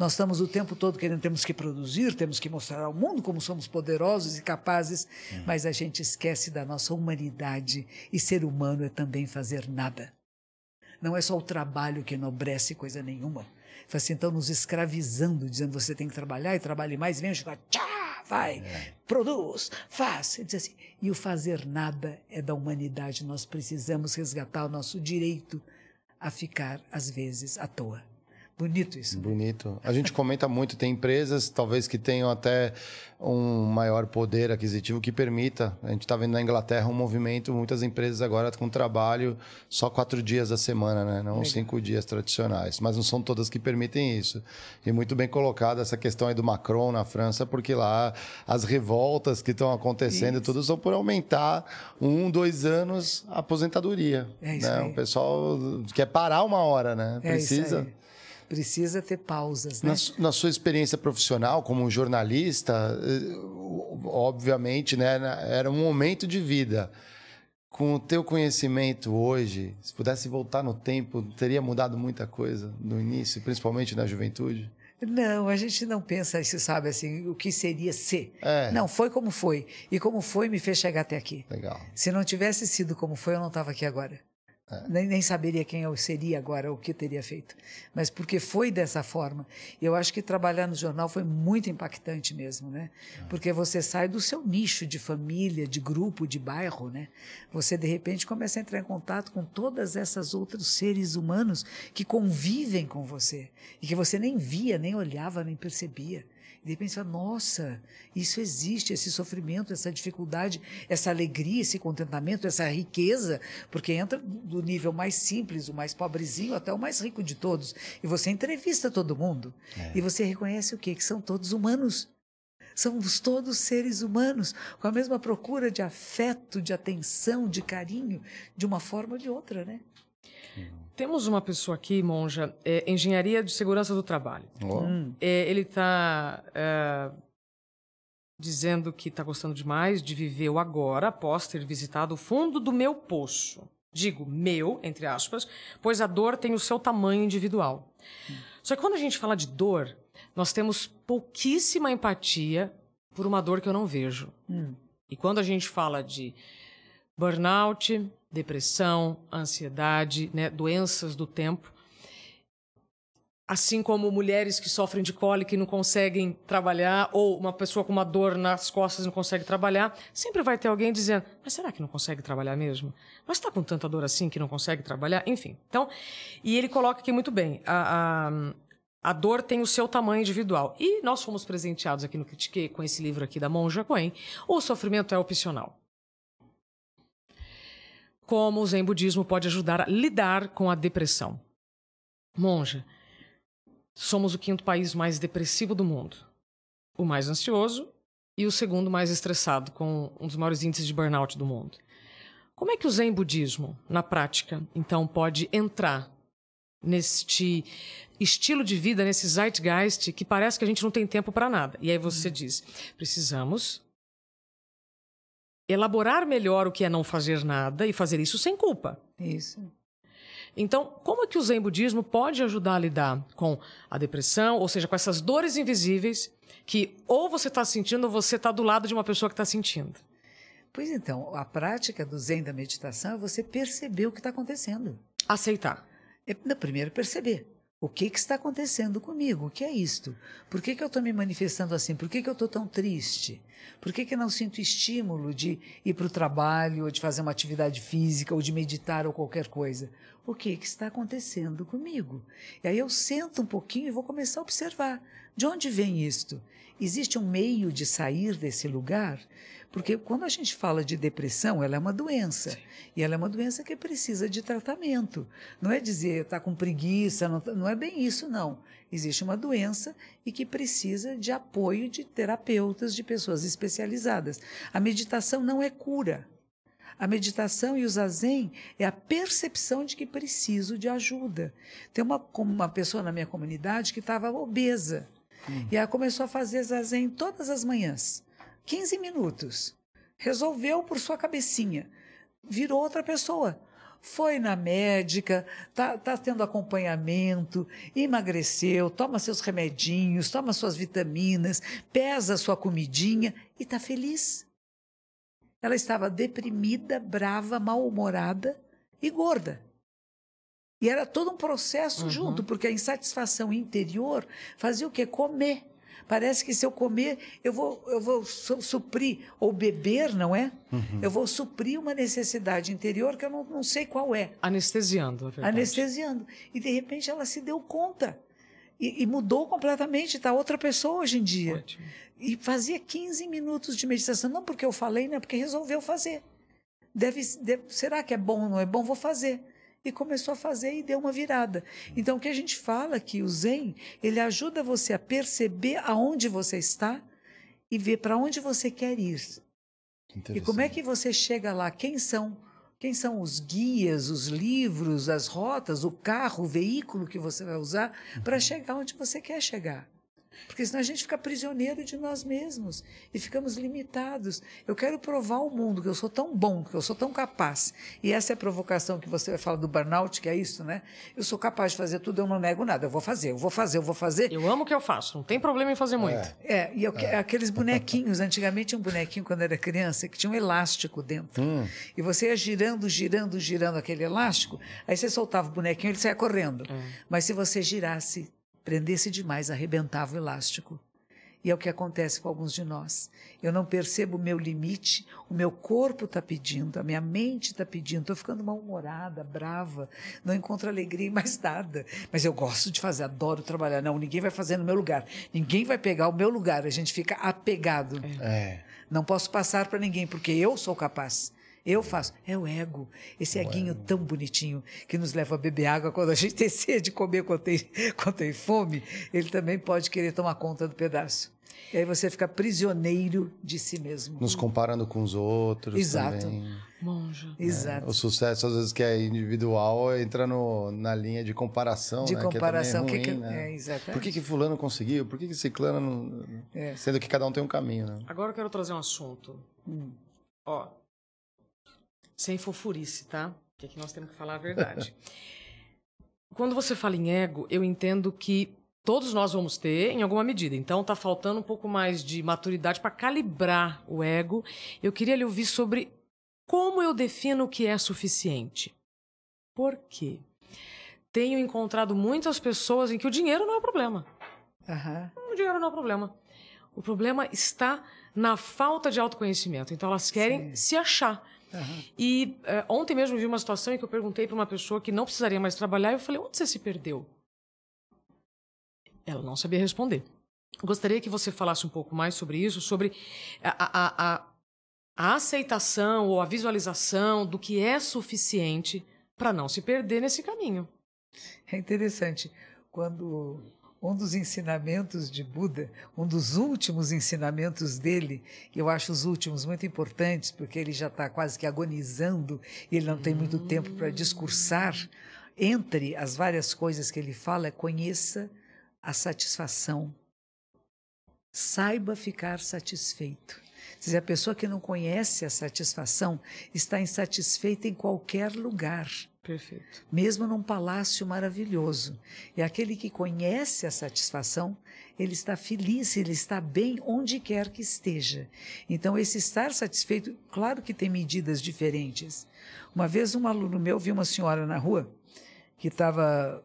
C: Nós estamos o tempo todo querendo, temos que produzir, temos que mostrar ao mundo como somos poderosos e capazes, mas a gente esquece da nossa humanidade, e ser humano é também fazer nada. Não é só o trabalho que enobrece coisa nenhuma. Assim, então, nos escravizando, dizendo você tem que trabalhar e trabalhe mais, vem chegar, tchá, vai, é. produz, faz. Diz assim, e o fazer nada é da humanidade. Nós precisamos resgatar o nosso direito a ficar, às vezes, à toa. Bonito isso. Né?
A: Bonito. A gente comenta muito, tem empresas talvez que tenham até um maior poder aquisitivo que permita. A gente está vendo na Inglaterra um movimento, muitas empresas agora com trabalho só quatro dias da semana, né? não Legal. cinco dias tradicionais. Mas não são todas que permitem isso. E muito bem colocada essa questão aí do Macron na França, porque lá as revoltas que estão acontecendo, isso. tudo são por aumentar um, dois anos a aposentadoria.
C: É isso
A: né? O pessoal quer parar uma hora, né?
C: É
A: Precisa
C: precisa ter pausas. Né?
A: Na, na, sua experiência profissional como jornalista, obviamente, né, era um momento de vida. Com o teu conhecimento hoje, se pudesse voltar no tempo, teria mudado muita coisa no início, principalmente na juventude?
C: Não, a gente não pensa, você sabe, assim, o que seria ser.
A: É.
C: Não, foi como foi. E como foi me fez chegar até aqui.
A: Legal.
C: Se não tivesse sido como foi, eu não estava aqui agora. É. Nem, nem, saberia quem eu seria agora, o que teria feito. Mas porque foi dessa forma. Eu acho que trabalhar no jornal foi muito impactante mesmo, né? É. Porque você sai do seu nicho de família, de grupo, de bairro, né? Você, de repente, começa a entrar em contato com todas essas outros seres humanos que convivem com você. E que você nem via, nem olhava, nem percebia. E de repente, você fala, nossa, isso existe, esse sofrimento, essa dificuldade, essa alegria, esse contentamento, essa riqueza, porque entra do nível mais simples, o mais pobrezinho, até o mais rico de todos. E você entrevista todo mundo. É. E você reconhece o quê? Que são todos humanos. Somos todos seres humanos, com a mesma procura de afeto, de atenção, de carinho, de uma forma ou de outra, né?
B: Temos uma pessoa aqui, Monja, é, Engenharia de Segurança do Trabalho.
A: Ó.
B: É, ele está dizendo que está gostando demais de viver o agora após ter visitado o fundo do meu poço. Digo meu, entre aspas, pois a dor tem o seu tamanho individual. Só que quando a gente fala de dor, nós temos pouquíssima empatia por uma dor que eu não vejo. E quando a gente fala de burnout, depressão, ansiedade, né, doenças do tempo, assim como mulheres que sofrem de cólica e não conseguem trabalhar, ou uma pessoa com uma dor nas costas não consegue trabalhar, sempre vai ter alguém dizendo: Mas será que não consegue trabalhar mesmo? Mas está com tanta dor assim que não consegue trabalhar? Enfim. Então, e ele coloca aqui muito bem: a, a, a dor tem o seu tamanho individual. E nós fomos presenteados aqui no Critique com esse livro aqui da Monja Coen: O Sofrimento é Opcional. Como o Zen Budismo pode ajudar a lidar com a depressão. Monja, somos o quinto país mais depressivo do mundo, o mais ansioso e o segundo mais estressado, com um dos maiores índices de burnout do mundo. Como é que o Zen Budismo, na prática, então, pode entrar neste estilo de vida, nesse zeitgeist, que parece que a gente não tem tempo para nada? E aí você diz: precisamos elaborar melhor o que é não fazer nada e fazer isso sem culpa.
C: Isso.
B: Então, como é que o Zen Budismo pode ajudar a lidar com a depressão, ou seja, com essas dores invisíveis que ou você está sentindo ou você está do lado de uma pessoa que está sentindo?
C: Pois então, a prática do Zen da meditação é você perceber o que está acontecendo.
B: Aceitar.
C: É, primeiro, perceber. O que, que está acontecendo comigo? O que é isto? Por que, que eu estou me manifestando assim? Por que, que eu estou tão triste? Por que, que não sinto estímulo de ir para o trabalho, ou de fazer uma atividade física, ou de meditar, ou qualquer coisa? O que, que está acontecendo comigo? E aí eu sento um pouquinho e vou começar a observar. De onde vem isto? Existe um meio de sair desse lugar? Porque quando a gente fala de depressão, ela é uma doença. E ela é uma doença que precisa de tratamento. Não é dizer está com preguiça, não, não é bem isso, não. Existe uma doença e que precisa de apoio de terapeutas, de pessoas especializadas. A meditação não é cura. A meditação e o zazen é a percepção de que preciso de ajuda. Tem uma, uma pessoa na minha comunidade que estava obesa. E ela começou a fazer zazen todas as manhãs. 15 minutos. Resolveu por sua cabecinha. Virou outra pessoa. Foi na médica, tá, tá tendo acompanhamento, emagreceu, toma seus remedinhos, toma suas vitaminas, pesa sua comidinha e está feliz. Ela estava deprimida, brava, mal-humorada e gorda. E era todo um processo
B: Uhum.
C: junto, porque a insatisfação interior fazia o quê? Comer. Parece que se eu comer, eu vou, eu vou su- suprir, ou beber, não é? Eu vou suprir uma necessidade interior que eu não, não sei qual é.
B: Anestesiando, na verdade.
C: Anestesiando. E de repente ela se deu conta. E, e mudou completamente, está outra pessoa hoje em dia.
B: Ótimo.
C: E fazia 15 minutos de meditação, não porque eu falei, né? Porque resolveu fazer. Deve, deve- será que é bom ou não é bom? Vou fazer. E começou a fazer e deu uma virada. Então, o que a gente fala é que o Zen, ele ajuda você a perceber aonde você está e ver para onde você quer ir. E como é que você chega lá? Quem são? Quem são os guias, os livros, as rotas, o carro, o veículo que você vai usar para chegar onde você quer chegar? Porque senão a gente fica prisioneiro de nós mesmos e ficamos limitados. Eu quero provar ao mundo que eu sou tão bom, que eu sou tão capaz. E essa é a provocação que você fala do burnout, que é isso, né? Eu sou capaz de fazer tudo, eu não nego nada. Eu vou fazer, eu vou fazer, eu vou fazer.
B: Eu amo o que eu faço, não tem problema em fazer muito.
C: É, e eu que- aqueles bonequinhos, antigamente tinha um bonequinho quando eu era criança que tinha um elástico dentro. E você ia girando, girando, girando aquele elástico, aí você soltava o bonequinho e ele saia correndo. Mas se você girasse, prendesse demais, arrebentava o elástico. E é o que acontece com alguns de nós. Eu não percebo o meu limite, o meu corpo está pedindo, a minha mente está pedindo, estou ficando mal-humorada, brava, não encontro alegria em mais nada. Mas eu gosto de fazer, adoro trabalhar. Não, ninguém vai fazer no meu lugar, ninguém vai pegar o meu lugar, a gente fica apegado.
A: É.
C: Não posso passar para ninguém, porque eu sou capaz. Eu faço. É o ego. Esse eguinho tão bonitinho que nos leva a beber água quando a gente [laughs] tem sede, comer quando tem, quando tem fome. Ele também pode querer tomar conta do pedaço. E aí você fica prisioneiro de si mesmo.
A: Nos comparando com os outros
C: Exato.
A: também.
B: Monja.
C: Exato.
A: O sucesso, às vezes, que é individual, entra no, na linha de comparação,
C: De
A: né?
C: comparação,
A: que é,
C: que
A: também
C: que-
A: ruim, né?
C: é, exatamente.
A: Por que, que fulano conseguiu? Por que, que ciclano não...
C: É.
A: Sendo que cada um tem um caminho, né?
B: Agora eu quero trazer um assunto.
C: Hum.
B: Ó, sem fofurice, tá? Que aqui nós temos que falar a verdade. [laughs] Quando você fala em ego, eu entendo que todos nós vamos ter em alguma medida. Então tá faltando um pouco mais de maturidade para calibrar o ego. Eu queria lhe ouvir sobre como eu defino o que é suficiente. Por quê? Tenho encontrado muitas pessoas em que o dinheiro não é o problema.
C: Aham.
B: O dinheiro não é o problema. O problema está na falta de autoconhecimento. Então elas querem se achar.
C: Aham.
B: E eh, ontem mesmo vi uma situação em que eu perguntei para uma pessoa que não precisaria mais trabalhar e eu falei: onde você se perdeu? Ela não sabia responder. Gostaria que você falasse um pouco mais sobre isso, sobre a, a, a, a aceitação ou a visualização do que é suficiente para não se perder nesse caminho.
C: É interessante. Quando um dos ensinamentos de Buda, um dos últimos ensinamentos dele, eu acho os últimos muito importantes, porque ele já está quase que agonizando e ele não tem muito tempo para discursar. Entre as várias coisas que ele fala, é conheça a satisfação. Saiba ficar satisfeito. Se a pessoa que não conhece a satisfação está insatisfeita em qualquer lugar
B: Perfeito.
C: mesmo num palácio maravilhoso. E aquele que conhece a satisfação, ele está feliz, ele está bem onde quer que esteja. Então, esse estar satisfeito, claro que tem medidas diferentes. Uma vez, um aluno meu viu uma senhora na rua que estava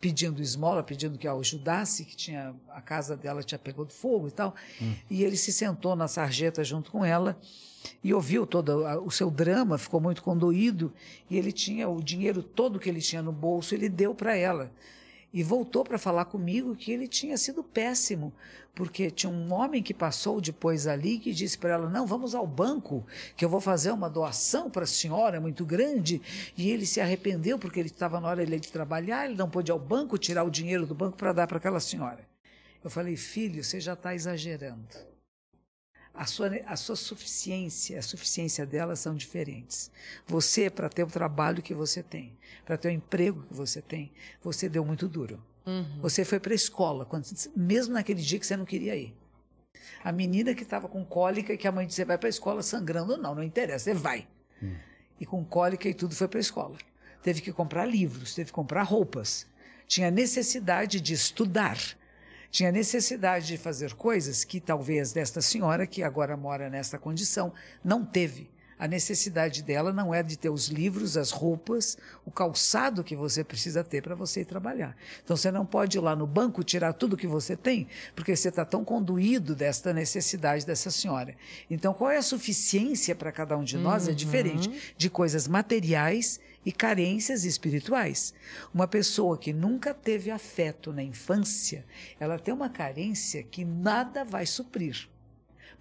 C: pedindo esmola, pedindo que a ajudasse, que tinha a casa dela tinha pegado fogo e tal. E ele se sentou na sarjeta junto com ela e ouviu todo a- o seu drama, ficou muito condoído e ele tinha o dinheiro todo que ele tinha no bolso, ele deu para ela. E voltou para falar comigo que ele tinha sido péssimo, porque tinha um homem que passou depois ali que disse para ela: Não, vamos ao banco, que eu vou fazer uma doação para a senhora muito grande. E ele se arrependeu porque ele estava na hora dele de trabalhar, ele não pôde ir ao banco tirar o dinheiro do banco para dar para aquela senhora. Eu falei: Filho, você já está exagerando. A sua, a sua suficiência, a suficiência dela são diferentes. Você, para ter o trabalho que você tem, para ter o emprego que você tem, você deu muito duro. Você foi para a escola, quando, mesmo naquele dia que você não queria ir. A menina que estava com cólica e que a mãe disse: você vai para a escola sangrando, não, não interessa, você vai. E com cólica e tudo foi para a escola. Teve que comprar livros, teve que comprar roupas. Tinha necessidade de estudar. Tinha necessidade de fazer coisas que talvez desta senhora, que agora mora nesta condição, não teve. A necessidade dela não é de ter os livros, as roupas, o calçado que você precisa ter para você ir trabalhar. Então você não pode ir lá no banco tirar tudo que você tem, porque você está tão conduído desta necessidade dessa senhora. Então qual é a suficiência para cada um de nós é diferente de coisas materiais e carências espirituais. Uma pessoa que nunca teve afeto na infância, ela tem uma carência que nada vai suprir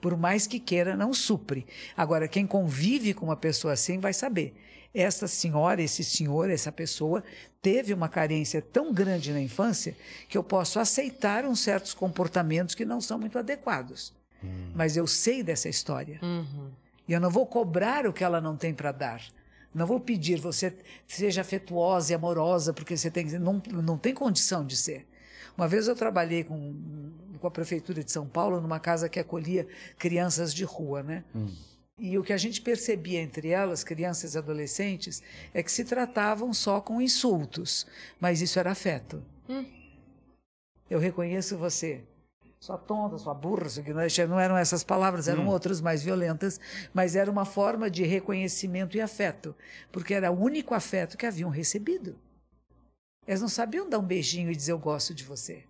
C: por mais que queira, não supre. Agora, quem convive com uma pessoa assim vai saber. Essa senhora, esse senhor, essa pessoa teve uma carência tão grande na infância que eu posso aceitar uns certos comportamentos que não são muito adequados. Mas eu sei dessa história. E eu não vou cobrar o que ela não tem para dar. Não vou pedir, você seja afetuosa e amorosa, porque você tem, não, não tem condição de ser. Uma vez eu trabalhei com, com a Prefeitura de São Paulo numa casa que acolhia crianças de rua, né? E o que a gente percebia entre elas, crianças e adolescentes, é que se tratavam só com insultos, mas isso era afeto. Eu reconheço você. Sua tonta, sua burra, ignorante. Não eram essas palavras, eram outras mais violentas, mas era uma forma de reconhecimento e afeto, porque era o único afeto que haviam recebido. Eles não sabiam dar um beijinho e dizer eu gosto de você.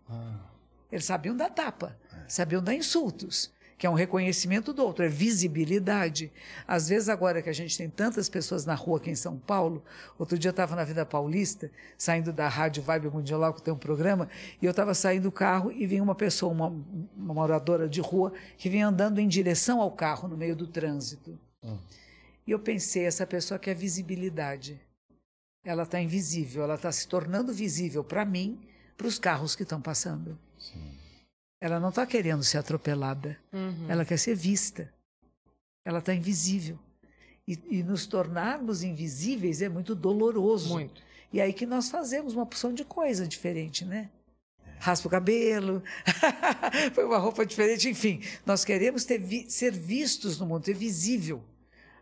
C: Eles sabiam dar tapa, sabiam dar insultos, que é um reconhecimento do outro, é visibilidade. Às vezes, agora que a gente tem tantas pessoas na rua aqui em São Paulo, outro dia eu estava na Vida Paulista, saindo da Rádio Vibe Mundial, lá que tem um programa, e eu estava saindo do carro e vinha uma pessoa, uma, uma moradora de rua, que vinha andando em direção ao carro no meio do trânsito. E eu pensei, essa pessoa quer visibilidade. Ela está invisível, ela está se tornando visível para mim, para os carros que estão passando. Ela não está querendo ser atropelada. Ela quer ser vista. Ela está invisível. E, e nos tornarmos invisíveis é muito doloroso.
B: Muito.
C: E aí que nós fazemos uma porção de coisa diferente, né? Raspa o cabelo, [laughs] põe uma roupa diferente, enfim. Nós queremos ter ser vistos no mundo, ser visível.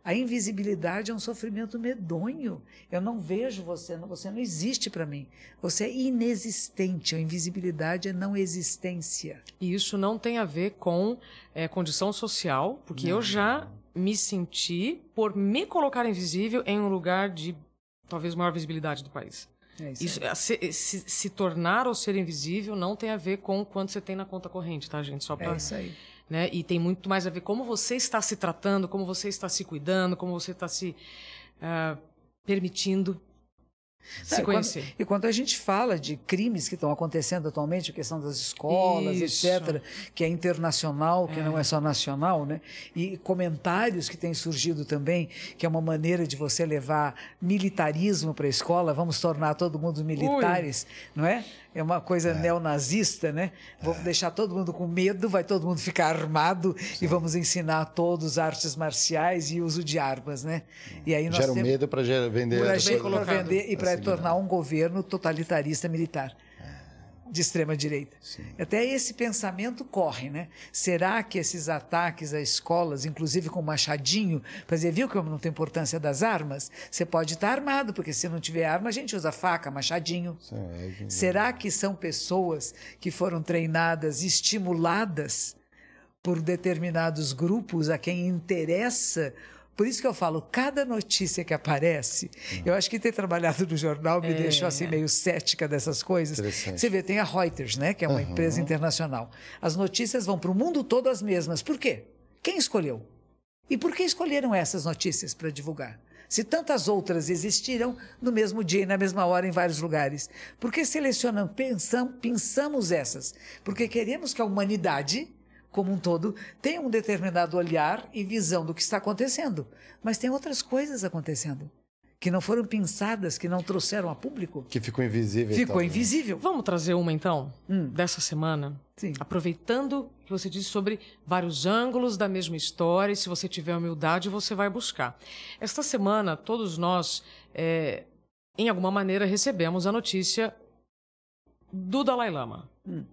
C: A invisibilidade é um sofrimento medonho. Eu não vejo você, não- você não existe para mim. Você é inexistente. A invisibilidade é não existência.
B: E isso não tem a ver com eh, condição social, porque eu já me senti, por me colocar invisível, em um lugar de talvez maior visibilidade do país.
C: É isso
B: Isso, eh, se, se- se tornar ou ser invisível não tem a ver com quanto você tem na conta corrente, tá, gente? Só pra,
C: É isso aí.
B: Né? E tem muito mais a ver como você está se tratando, como você está se cuidando, como você está se ah, permitindo se
C: Não, e
B: conhecer.
C: Quando, e quando a gente fala de crimes que estão acontecendo atualmente, a questão das escolas,
B: Isso.
C: etc., que é internacional, que não é só nacional, né? E comentários que têm surgido também, que é uma maneira de você levar militarismo para a escola, vamos tornar todo mundo militares, não é? É uma coisa neonazista, né? Vamos deixar todo mundo com medo, vai todo mundo ficar armado e vamos ensinar a todos artes marciais e uso de armas, né? E aí nós
A: Gera
C: temos-
A: medo para vender.
C: vender e para tornar um governo totalitarista militar de extrema direita. Até esse pensamento corre, né? Será que esses ataques a escolas, inclusive com machadinho, para dizer, viu como não tem importância das armas? Você pode estar armado, porque se não tiver arma, a gente usa faca, machadinho.
A: É,
C: Será que são pessoas que foram treinadas, estimuladas por determinados grupos a quem interessa? Por isso que eu falo, cada notícia que aparece, eu acho que ter trabalhado no jornal me
A: É.
C: deixou assim meio cética dessas coisas. Você vê, tem a Reuters, né, que é uma
A: Aham.
C: empresa internacional. As notícias vão para o mundo todo as mesmas. Por quê? Quem escolheu? E por que escolheram essas notícias para divulgar? Se tantas outras existiram no mesmo dia e na mesma hora em vários lugares, por que selecionamos, pensam, pensamos essas? Porque queremos que a humanidade, como um todo, tenha um determinado olhar e visão do que está acontecendo. Mas tem outras coisas acontecendo que não foram pensadas, que não trouxeram a público.
A: Que ficou invisível.
C: Ficou
A: talvez.
C: invisível.
B: Vamos trazer uma então,
C: Hum.
B: dessa semana?
C: Sim.
B: Aproveitando que você disse sobre vários ângulos da mesma história, e se você tiver humildade, você vai buscar. Esta semana, todos nós, é, em alguma maneira, recebemos a notícia do Dalai Lama.
C: Hum.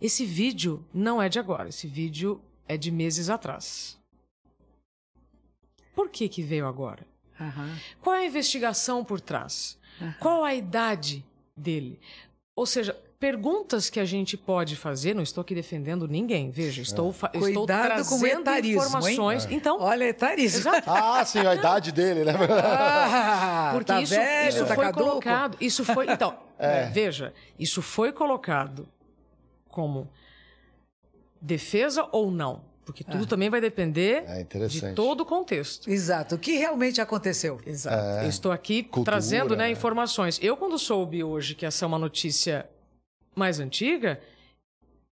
B: Esse vídeo não é de agora, esse vídeo é de meses atrás. Por que, que veio agora?
C: Aham.
B: Qual é a investigação por trás? Qual a idade dele? Ou seja, perguntas que a gente pode fazer. Não estou aqui defendendo ninguém, veja, estou, eu estou trazendo
C: etarismo,
B: informações.
C: hein?
B: Então,
C: Olha, etarismo.
B: Exato.
A: Ah, sim, a idade dele, né?
C: Ah, [laughs]
B: porque
C: tá
B: isso,
C: velho,
B: isso
C: tá
B: foi
C: caduco.
B: colocado. Isso foi. Então, [laughs]
A: É.
B: veja, isso foi colocado como defesa ou não? Porque tudo também vai depender
A: É
B: de todo o contexto.
C: Exato. O que realmente aconteceu?
B: Exato.
A: É.
B: Eu estou aqui
A: Cultura,
B: trazendo né,
A: né?
B: informações. Eu, quando soube hoje que essa é uma notícia mais antiga,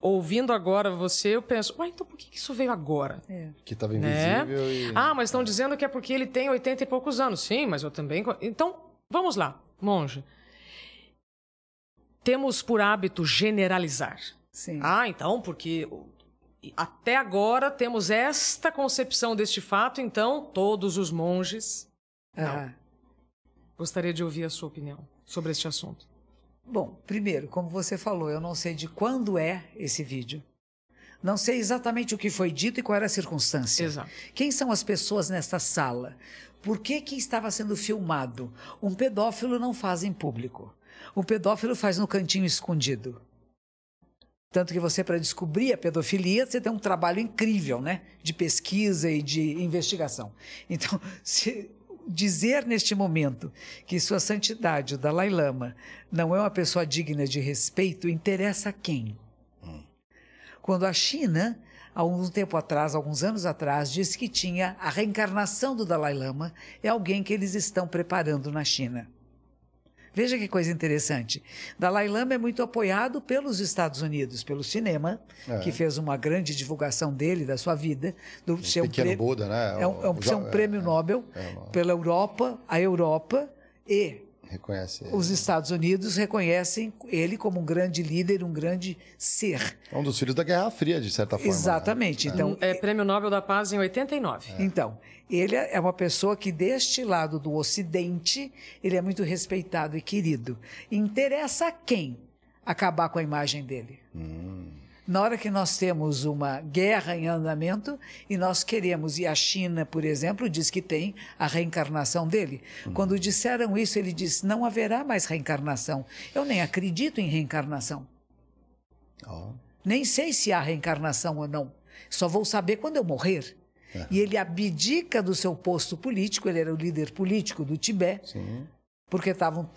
B: ouvindo agora você, eu penso, ué, então por que isso veio agora?
A: Que estava
B: Né?
A: invisível e.
B: Ah, mas estão dizendo que é porque ele tem 80 e poucos anos. Sim, mas eu também. Então, vamos lá, monge. Temos por hábito generalizar.
C: Sim.
B: Ah, então, porque o- até agora temos esta concepção deste fato, então todos os monges.
C: Ah.
B: Gostaria de ouvir a sua opinião sobre este assunto.
C: Bom, primeiro, como você falou, eu não sei de quando é esse vídeo. Não sei exatamente o que foi dito e qual era a circunstância.
B: Exato.
C: Quem são as pessoas nesta sala? Por que, que estava sendo filmado? Um pedófilo não faz em público. Um pedófilo faz no cantinho escondido. Tanto que você, para descobrir a pedofilia, você tem um trabalho incrível, né? De pesquisa e de investigação. Então, [laughs] se dizer neste momento que Sua Santidade, o Dalai Lama, não é uma pessoa digna de respeito, interessa a quem? Quando a China, há algum tempo atrás, alguns anos atrás, disse que tinha a reencarnação do Dalai Lama, é alguém que eles estão preparando na China. Veja que coisa interessante. Dalai Lama é muito apoiado pelos Estados Unidos, pelo cinema,
A: É.
C: que fez uma grande divulgação dele, da sua vida. Do um
A: Pequeno
C: prê-
A: Buda, né?
C: É um, é um- ser um
A: é,
C: prêmio Nobel
A: é uma-
C: pela Europa, a Europa e
A: Reconhece ele.
C: Os Estados Unidos reconhecem ele como um grande líder, um grande ser.
A: É um dos filhos da Guerra Fria, de certa forma. né?
C: Exatamente. Então,
B: É Prêmio Nobel da Paz em 89.
C: Então, ele é uma pessoa que deste lado do Ocidente, ele é muito respeitado e querido. Interessa a quem acabar com a imagem dele? Na hora que nós temos uma guerra em andamento e nós queremos, e a China, por exemplo, diz que tem a reencarnação dele. Quando disseram isso, ele disse: não haverá mais reencarnação. Eu nem acredito em reencarnação.
A: Ó.
C: Nem sei se há reencarnação ou não. Só vou saber quando eu morrer. E ele abdica do seu posto político, ele era o líder político do Tibete,
A: Sim.
C: porque estavam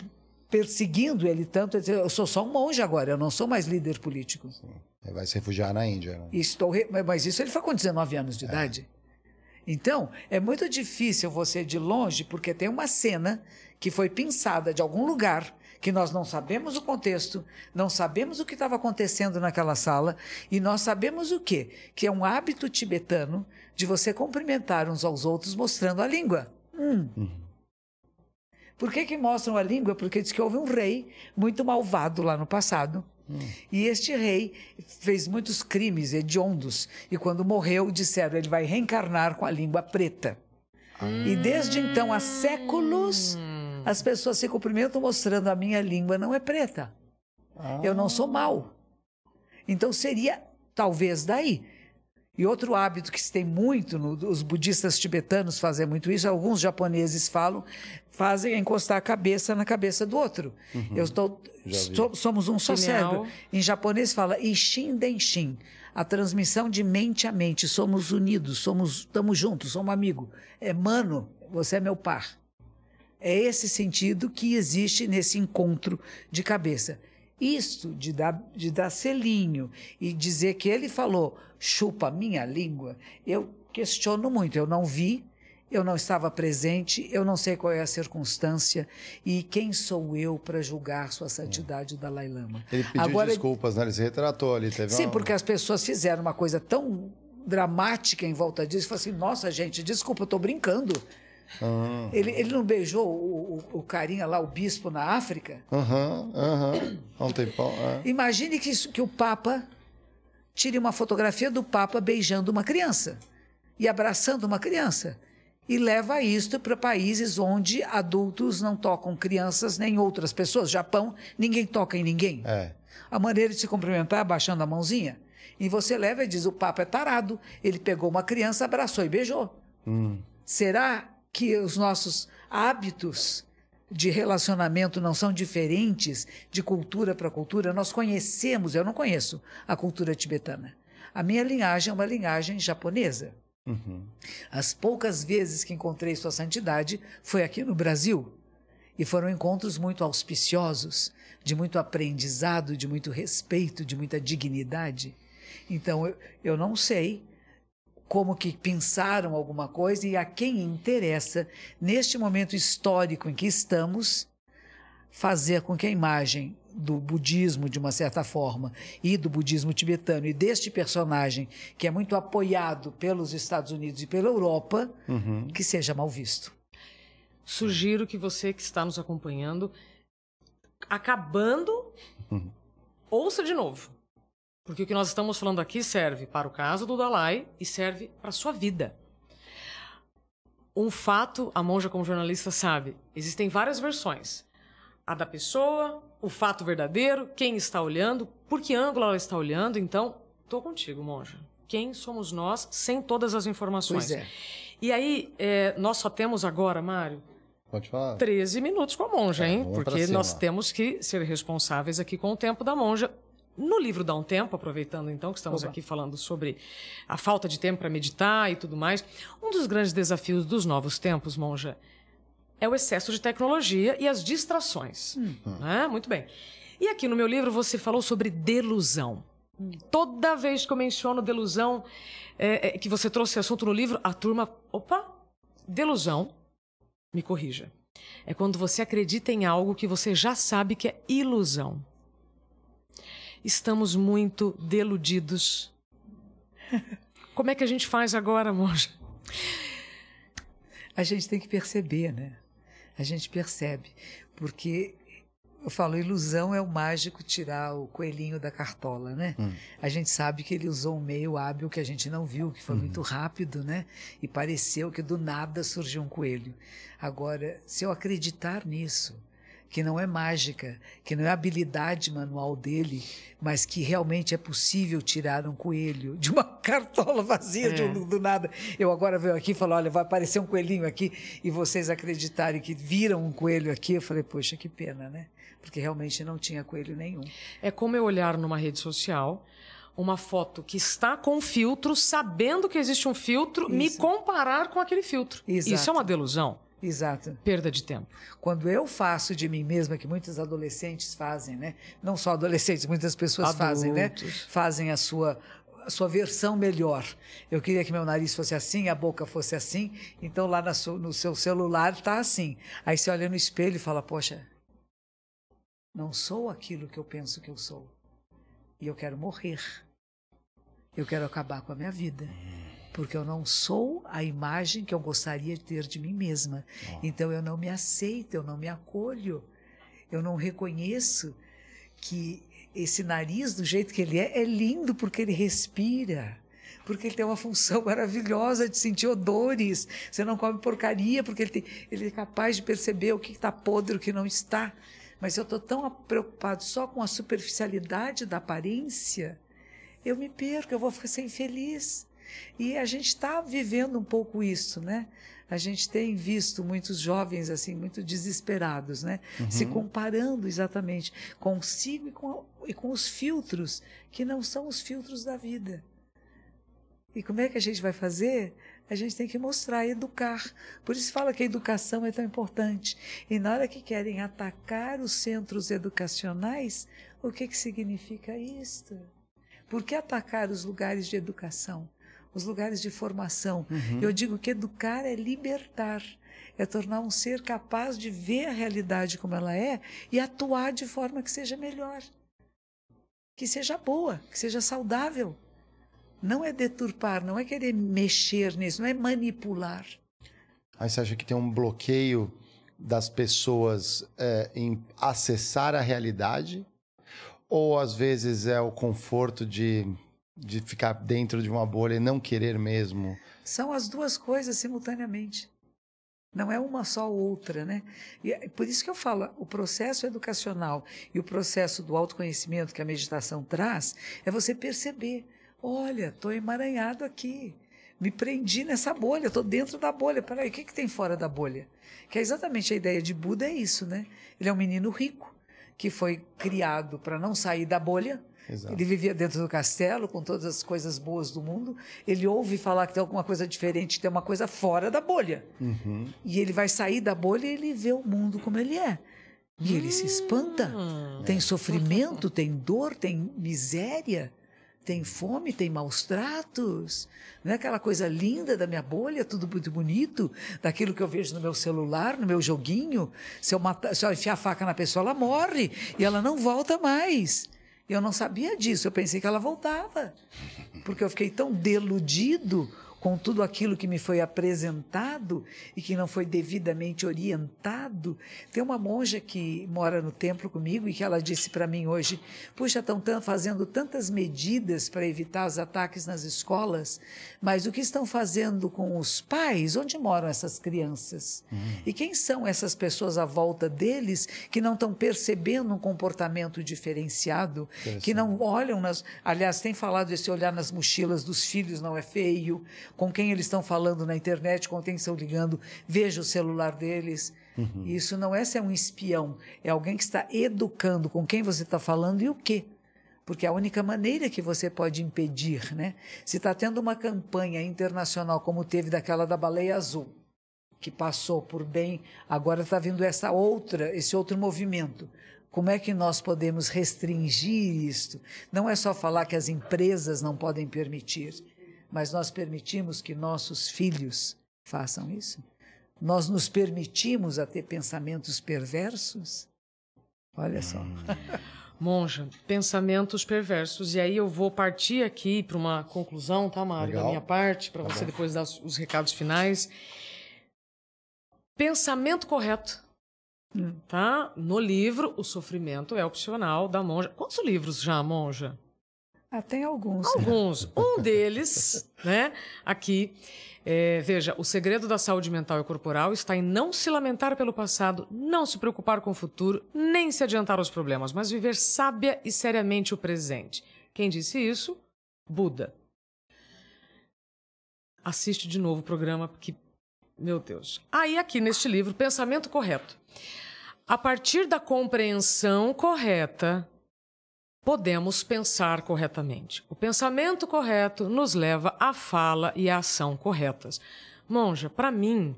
C: perseguindo ele tanto. Ele disse, eu sou só um monge agora, eu não sou mais líder político.
A: Ele vai se refugiar na Índia. né?
C: Estou re- Mas isso ele foi com 19 anos de idade. Então, é muito difícil você de longe, porque tem uma cena que foi pensada de algum lugar, que nós não sabemos o contexto, não sabemos o que estava acontecendo naquela sala, e nós sabemos o quê? Que é um hábito tibetano de você cumprimentar uns aos outros mostrando a língua. Hum. Por que, que mostram a língua? Porque diz que houve um rei muito malvado lá no passado. E este rei fez muitos crimes hediondos. E quando morreu, disseram ele vai reencarnar com a língua preta. E desde então, há séculos, as pessoas se cumprimentam mostrando a minha língua não é preta. Eu não sou mau. Então seria talvez daí. E outro hábito que se tem muito, no- os budistas tibetanos fazem muito isso, alguns japoneses falam, fazem é encostar a cabeça na cabeça do outro. Eu estou, so- somos um só cérebro. Em japonês fala Ishin Denshin, a transmissão de mente a mente. Somos unidos, somos, estamos juntos, somos amigos. É mano, você é meu par. É esse sentido que existe nesse encontro de cabeça. Isso de dar, de dar selinho e dizer que ele falou, chupa minha língua, eu questiono muito. Eu não vi, eu não estava presente, eu não sei qual é a circunstância e quem sou eu para julgar sua santidade, o Dalai Lama.
A: Ele pediu
C: Agora,
A: desculpas, né? Ele se retratou ali. Teve
C: Sim,
A: uma-
C: porque as pessoas fizeram uma coisa tão dramática em volta disso. Falei assim, nossa, gente, desculpa, eu estou brincando.
A: Ah.
C: Ele, ele não beijou o, o, o carinha lá, o bispo na África?
A: Aham, aham. Há um tempão. é.
C: Imagine que, isso- que o Papa tire uma fotografia do Papa beijando uma criança e abraçando uma criança. E leva isto para países onde adultos não tocam crianças nem outras pessoas. Japão, ninguém toca em ninguém.
A: É.
C: A maneira de se cumprimentar é abaixando a mãozinha. E você leva e diz: o Papa é tarado. Ele pegou uma criança, abraçou e beijou. Será que os nossos hábitos de relacionamento não são diferentes de cultura para cultura? Nós conhecemos, eu não conheço a cultura tibetana. A minha linhagem é uma linhagem japonesa. As poucas vezes que encontrei Sua Santidade foi aqui no Brasil. E foram encontros muito auspiciosos, de muito aprendizado, de muito respeito, de muita dignidade. Então eu, eu não sei como que pensaram alguma coisa e a quem interessa, neste momento histórico em que estamos, fazer com que a imagem do budismo, de uma certa forma, e do budismo tibetano, e deste personagem, que é muito apoiado pelos Estados Unidos e pela Europa, que seja mal visto.
B: Sugiro que você que está nos acompanhando, acabando, ouça de novo. Porque o que nós estamos falando aqui serve para o caso do Dalai e serve para a sua vida. Um fato, a monja como jornalista sabe, existem várias versões. A da pessoa, o fato verdadeiro, quem está olhando, por que ângulo ela está olhando. Então, estou contigo, monja. Quem somos nós sem todas as informações?
C: Pois é.
B: E aí, é, nós só temos agora, Mário,
A: Pode falar.
B: 13 minutos com a monja,
A: É,
B: hein? Porque nós temos que ser responsáveis aqui com o tempo da monja. No livro Dá um Tempo, aproveitando então que estamos
C: Oba.
B: aqui falando sobre a falta de tempo para meditar e tudo mais, um dos grandes desafios dos novos tempos, monja, é o excesso de tecnologia e as distrações. né? Muito bem. E aqui no meu livro você falou sobre delusão. Toda vez que eu menciono delusão, é, é, que você trouxe assunto no livro, a turma. Opa! Delusão, me corrija. É quando você acredita em algo que você já sabe que é ilusão. Estamos muito deludidos. [laughs] Como é que a gente faz agora, monja?
C: A gente tem que perceber, né? A gente percebe. Porque eu falo, ilusão é o mágico tirar o coelhinho da cartola, né?
A: Hum.
C: A gente sabe que ele usou um meio hábil que a gente não viu, que foi muito rápido, né? E pareceu que do nada surgiu um coelho. Agora, se eu acreditar nisso, que não é mágica, que não é habilidade manual dele, mas que realmente é possível tirar um coelho de uma [laughs] cartola vazia de um- do nada. Eu agora venho aqui e falo, olha, vai aparecer um coelhinho aqui, e vocês acreditarem que viram um coelho aqui, eu falei, poxa, que pena, né? Porque realmente não tinha coelho nenhum.
B: É como eu olhar numa rede social uma foto que está com filtro, sabendo que existe um filtro, me
C: Isso.
B: comparar com aquele filtro.
C: Exato.
B: Isso é uma delusão.
C: Exato.
B: Perda de tempo.
C: Quando eu faço de mim mesma, que muitos adolescentes fazem, né? Não só adolescentes, muitas pessoas fazem, né?
B: Adultos.
C: Fazem a sua a sua versão melhor. Eu queria que meu nariz fosse assim, a boca fosse assim, então lá no seu celular tá assim. Aí você olha no espelho e fala: "Poxa, não sou aquilo que eu penso que eu sou. E eu quero morrer. Eu quero acabar com a minha vida." Porque eu não sou a imagem que eu gostaria de ter de mim mesma. Então eu não me aceito, eu não me acolho. Eu não reconheço que esse nariz, do jeito que ele é, é lindo porque ele respira. Porque ele tem uma função [laughs] maravilhosa de sentir odores. Você não come porcaria porque ele, tem- ele é capaz de perceber o que está podre o que não está. Mas eu estou tão preocupado só com a superficialidade da aparência, eu me perco, eu vou ficar sem feliz. E a gente está vivendo um pouco isso, né? A gente tem visto muitos jovens assim muito desesperados, né? Se comparando exatamente consigo e com, e com os filtros que não são os filtros da vida. E como é que a gente vai fazer? A gente tem que mostrar, educar. Por isso fala que a educação é tão importante. E na hora que querem atacar os centros educacionais, o que, que significa isto? Por que atacar os lugares de educação? Os lugares de formação. Eu digo que educar é libertar, é tornar um ser capaz de ver a realidade como ela é e atuar de forma que seja melhor, que seja boa, que seja saudável. Não é deturpar, não é querer mexer nisso, não é manipular.
A: Aí você acha que tem um bloqueio das pessoas é, em acessar a realidade? Ou às vezes é o conforto de, de ficar dentro de uma bolha e não querer mesmo?
C: São as duas coisas simultaneamente. Não é uma só ou outra, né? E é por isso que eu falo, o processo educacional e o processo do autoconhecimento que a meditação traz é você perceber, olha, estou emaranhado aqui, me prendi nessa bolha, estou dentro da bolha. Peraí, o que, que tem fora da bolha? Que é exatamente a ideia de Buda é isso, né? Ele é um menino rico que foi criado para não sair da bolha.
A: Exato.
C: Ele vivia dentro do castelo com todas as coisas boas do mundo. Ele ouve falar que tem alguma coisa diferente, que tem uma coisa fora da bolha. E ele vai sair da bolha e ele vê o mundo como ele é. E ele se espanta. Tem sofrimento, tem dor, tem miséria, tem fome, tem maus tratos. Não é aquela coisa linda da minha bolha, tudo muito bonito, daquilo que eu vejo no meu celular, no meu joguinho. Se eu, matar, se eu enfiar a faca na pessoa, ela morre e ela não volta mais. Eu não sabia disso, eu pensei que ela voltava. Porque eu fiquei tão deludido com tudo aquilo que me foi apresentado e que não foi devidamente orientado. Tem uma monja que mora no templo comigo e que ela disse para mim hoje: Puxa, estão fazendo tantas medidas para evitar os ataques nas escolas, mas o que estão fazendo com os pais? Onde moram essas crianças? E quem são essas pessoas à volta deles que não estão percebendo um comportamento diferenciado, que não olham nas. Aliás, tem falado esse olhar nas mochilas dos filhos não é feio, com quem eles estão falando na internet, com quem estão ligando, veja o celular deles. E Isso não é ser um espião, é alguém que está educando com quem você está falando e o quê. Porque é a única maneira que você pode impedir, né? Se está tendo uma campanha internacional como teve daquela da baleia azul, que passou por bem, agora está vindo essa outra, esse outro movimento. Como é que nós podemos restringir isto? Não é só falar que as empresas não podem permitir, mas nós permitimos que nossos filhos façam isso? Nós nos permitimos a ter pensamentos perversos? Olha só. [laughs]
B: Monja, pensamentos perversos. E aí eu vou partir aqui para uma conclusão, tá, Mário? Da minha parte, para
A: Tá
B: você
A: bom.
B: depois dar os, os recados finais. Pensamento correto Tá? No livro, o sofrimento é opcional da monja. Quantos livros já, monja?
C: Ah, tem alguns.
B: Alguns. [laughs] Um deles, né? Aqui. é, veja, o segredo da saúde mental e corporal está em não se lamentar pelo passado, não se preocupar com o futuro, nem se adiantar aos problemas, mas viver sábia e seriamente o presente. Quem disse isso? Buda. Assiste de novo o programa, porque, meu Deus. Aí, aqui neste livro, Pensamento Correto. A partir da compreensão correta, podemos pensar corretamente. O pensamento correto nos leva à fala e à ação corretas. Monja, para mim,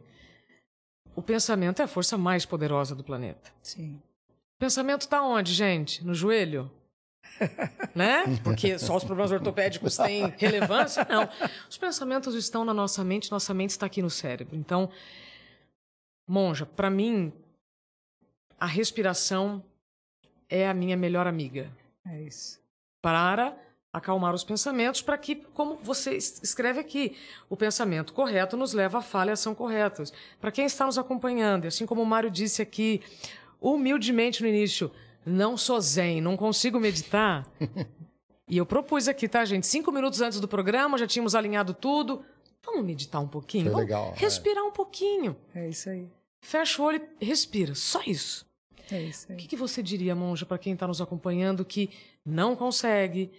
B: o pensamento é a força mais poderosa do planeta.
C: Sim.
B: O pensamento está onde, gente? No joelho? [laughs] né? Porque só os problemas ortopédicos têm relevância? Não. Os pensamentos estão na nossa mente, nossa mente está aqui no cérebro. Então, monja, para mim, a respiração é a minha melhor amiga.
C: É isso.
B: Para acalmar os pensamentos, para que, como você es- escreve aqui, o pensamento correto nos leva à fala e ação corretas. Para quem está nos acompanhando, e assim como o Mário disse aqui, humildemente no início, não sou zen, não consigo meditar. [laughs] e eu propus aqui, tá, gente? Cinco minutos antes do programa, já tínhamos alinhado tudo. Vamos meditar um pouquinho?
A: Foi
B: Vamos
A: legal, é.
B: respirar um pouquinho.
C: É isso aí.
B: Fecha o olho e respira. Só isso.
C: É isso
B: O que, que você diria, monja, para quem está nos acompanhando que não consegue,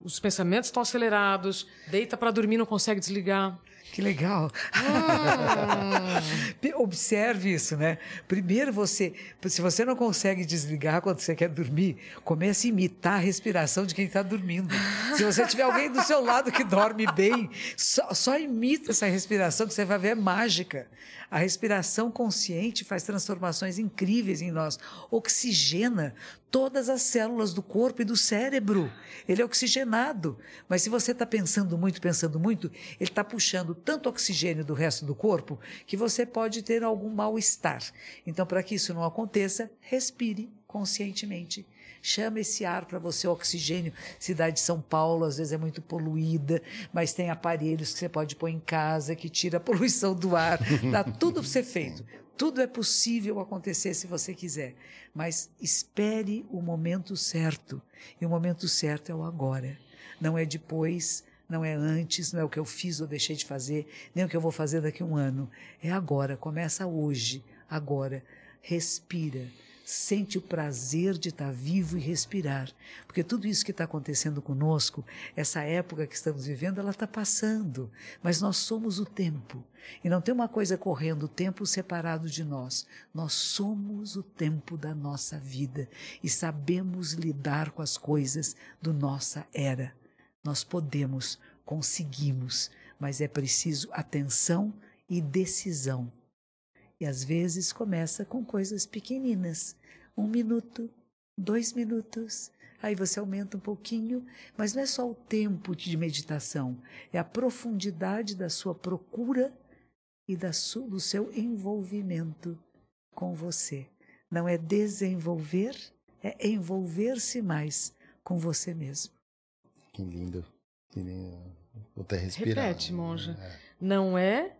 B: os pensamentos estão acelerados, deita para dormir, não consegue desligar?
C: Que legal. [laughs] Pe- Observe isso, né? Primeiro você, se você não consegue desligar quando você quer dormir, comece a imitar a respiração de quem está dormindo. Se você tiver alguém do seu lado que dorme bem, só, só imita essa respiração que você vai ver é mágica. A respiração consciente faz transformações incríveis em nós, oxigena todas as células do corpo e do cérebro. Ele é oxigenado. Mas se você está pensando muito, pensando muito, ele está puxando tanto oxigênio do resto do corpo que você pode ter algum mal-estar. Então, para que isso não aconteça, respire conscientemente. Chama esse ar para você, oxigênio. Cidade de São Paulo, às vezes é muito poluída, mas tem aparelhos que você pode pôr em casa que tira a poluição do ar. Dá tudo para ser feito. Tudo é possível acontecer se você quiser, mas espere o momento certo. E o momento certo é o agora. Não é depois, não é antes, não é o que eu fiz ou deixei de fazer, nem o que eu vou fazer daqui a um ano. É agora, começa hoje, agora. Respira. Sente o prazer de estar vivo e respirar. Porque tudo isso que está acontecendo conosco, essa época que estamos vivendo, ela está passando. Mas nós somos o tempo. E não tem uma coisa correndo o tempo separado de nós. Nós somos o tempo da nossa vida e sabemos lidar com as coisas do nossa era. Nós podemos, conseguimos, mas é preciso atenção e decisão. E às vezes começa com coisas pequeninas. Um minuto, dois minutos, aí você aumenta um pouquinho, mas não é só o tempo de meditação, é a profundidade da sua procura e do seu envolvimento com você. Não é desenvolver, é envolver-se mais com você mesmo.
A: Que lindo. Que lindo. Vou até respirar.
B: Repete, monja. Não é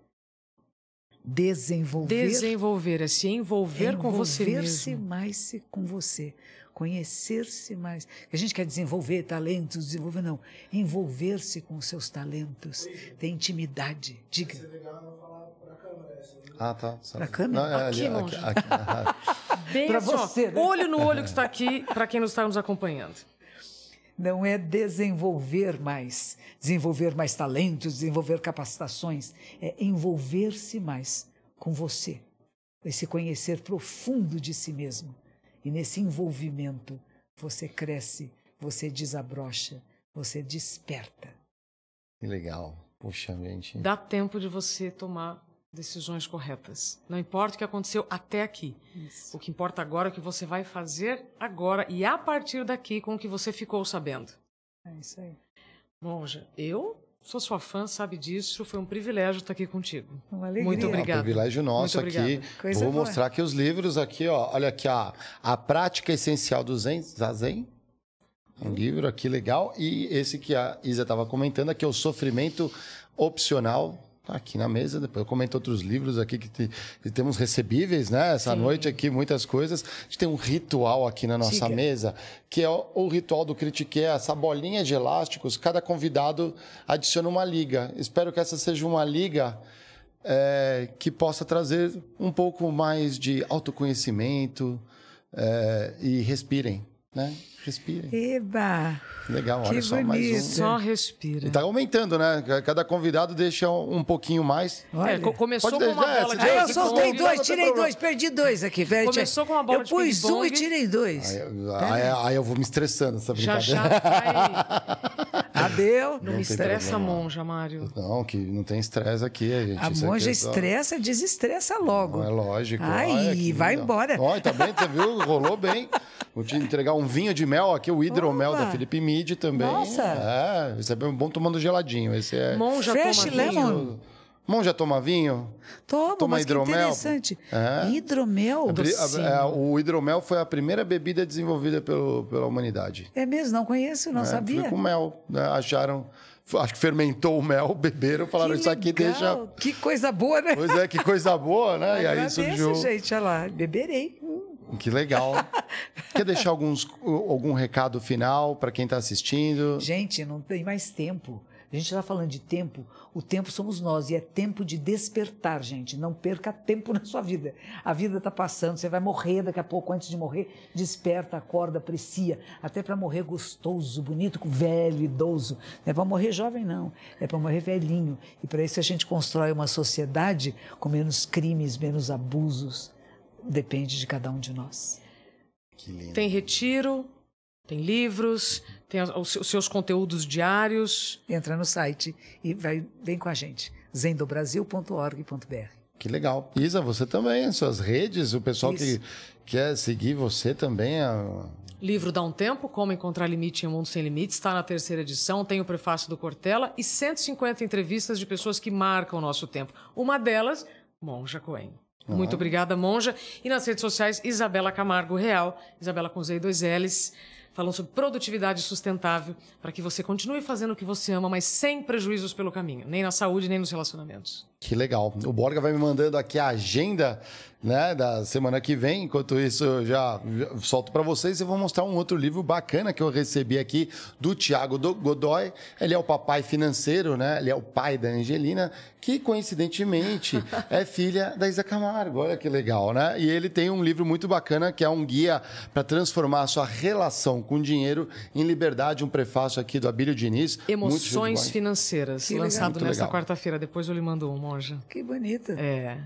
C: Desenvolver.
B: desenvolver, é se envolver com você
C: Envolver-se
B: mesmo.
C: mais se- com você, conhecer-se mais. A gente quer desenvolver talentos, desenvolver não, envolver-se com os seus talentos, ter intimidade. Diga.
A: Ah, tá.
C: Pra câmera?
A: Não, é
B: Aqui,
A: ali, aqui,
B: monja.
A: aqui.
B: Bem [laughs]
C: Pra
B: assim, ó,
C: você, né?
B: olho no olho que está aqui, para quem nos está nos acompanhando.
C: Não é desenvolver mais, desenvolver mais talentos, desenvolver capacitações, é envolver-se mais com você, esse conhecer profundo de si mesmo. E nesse envolvimento você cresce, você desabrocha, você desperta.
A: Que legal. Puxa, gente.
B: Dá tempo de você tomar decisões corretas. Não importa o que aconteceu até aqui. O que importa agora é o que você vai fazer agora e a partir daqui com o que você ficou sabendo.
C: É isso aí.
B: Monja, eu sou sua fã, sabe disso. Foi um privilégio estar aqui contigo.
C: Uma alegria.
B: Muito
A: É um
B: obrigada.
A: privilégio nosso aqui.
B: obrigada.
C: Coisa
A: Vou
C: boa.
A: mostrar aqui os livros aqui, ó. Olha aqui, ó. A prática essencial do Zen, Zazen. Um livro aqui legal. E esse que a Isa estava comentando aqui, é o sofrimento opcional tá aqui na mesa. Depois eu comento outros livros aqui que, te- que temos recebíveis, né? Essa noite aqui, muitas coisas. A gente tem um ritual aqui na nossa
C: Diga.
A: mesa, que é o, o ritual do Critique, essa bolinha de elásticos. Cada convidado adiciona uma liga. Espero que essa seja uma liga é, que possa trazer um pouco mais de autoconhecimento é, e respirem, né? Respirem.
C: Eba!
A: Legal,
C: Que
A: olha só, mais
C: bonito.
A: um.
B: Só respira.
A: E tá aumentando, né? Cada convidado deixa um pouquinho mais.
C: Olha.
B: É, co- começou
A: Pode
B: com uma bola de
C: Aí eu soltei
A: não,
C: dois,
A: não
C: tirei dois, perdi dois aqui, velho.
B: Começou com uma bola
C: Eu
B: de
C: pus um e tirei dois.
A: Aí, aí- aí eu vou me estressando essa
B: Já
A: brincadeira.
B: já vai. [laughs]
C: Adeu.
B: Não, me
A: tem
B: estressa,
A: problema.
B: monja, Mário.
A: Não, que não tem estresse aqui, gente.
C: A
A: Isso aqui
C: monja
A: é só-
C: estressa, desestressa logo.
A: Não, é lógico. Que
C: vai
A: lindo.
C: embora.
A: Olha, tá bem, você viu? Rolou bem. Vou te entregar um vinho de mel aqui, o hidromel
C: Opa.
A: da Felipe Mid também.
C: Nossa.
A: É, esse é bom tomando geladinho. Esse é.
B: Monja
C: Fresh
B: toma
C: lemon.
B: vinho.
A: Monja toma vinho?
C: Toma,
A: Toma
C: mas que
A: hidromel?
C: interessante.
A: É.
C: Hidromel?
A: A a- é, o hidromel foi a primeira bebida desenvolvida pelo, pela humanidade.
C: É mesmo, não conheço, não
A: É,
C: sabia.
A: Foi com mel. né? Acharam. Acho que fermentou o mel, [laughs] beberam, falaram
C: Que
A: isso aqui
C: legal,
A: deixa.
C: Que coisa boa, né?
A: Pois é, que coisa boa, né? [laughs] E aí
C: Agradeço,
A: surgiu.
C: gente, olha lá, beberei.
A: Que legal. [laughs] Quer deixar alguns, algum recado final para quem está assistindo?
C: Gente, não tem mais tempo. A gente está falando de tempo, o tempo somos nós e é tempo de despertar, gente. Não perca tempo [laughs] na sua vida. A vida está passando, você vai morrer daqui a pouco. Antes de morrer, desperta, acorda, aprecia. Até para morrer gostoso, bonito, velho, idoso. Não é para morrer jovem, não. É para morrer velhinho. E para isso a gente constrói uma sociedade com menos crimes, menos abusos. Depende de cada um de nós.
A: Que lindo.
B: Tem retiro, tem livros, tem os seus conteúdos diários.
C: Entra no site e vai, vem com a gente. zendobrasil.org.br
A: Que legal. Isa, você também, as suas redes, o pessoal que
C: Isso.
A: quer seguir você também. a-
B: Livro Dá um Tempo, Como Encontrar Limite em um Mundo Sem Limites, está na terceira edição, tem o prefácio do Cortella e 150 entrevistas de pessoas que marcam o nosso tempo. Uma delas, Monja Coen. Muito obrigada, Monja. E nas redes sociais, Isabela Camargo Real, Isabela com Z e dois L's, falando sobre produtividade sustentável, para que você continue fazendo o que você ama, mas sem prejuízos pelo caminho, nem na saúde, nem nos relacionamentos.
A: Que legal. O Borga vai me mandando aqui a agenda né, da semana que vem. Enquanto isso, eu já solto para vocês e vou mostrar um outro livro bacana que eu recebi aqui do Tiago Godoy. Ele é o papai financeiro, né? Ele é o pai da Angelina, que coincidentemente [laughs] é filha da Isa Camargo. Olha que legal, né? E ele tem um livro muito bacana que é um guia para transformar a sua relação com dinheiro em liberdade. Um prefácio aqui do Abílio Diniz.
B: Emoções. Financeiras,
C: Que
B: lançado nesta quarta-feira. Depois eu lhe mando um, Monja.
C: Que bonito.
B: É.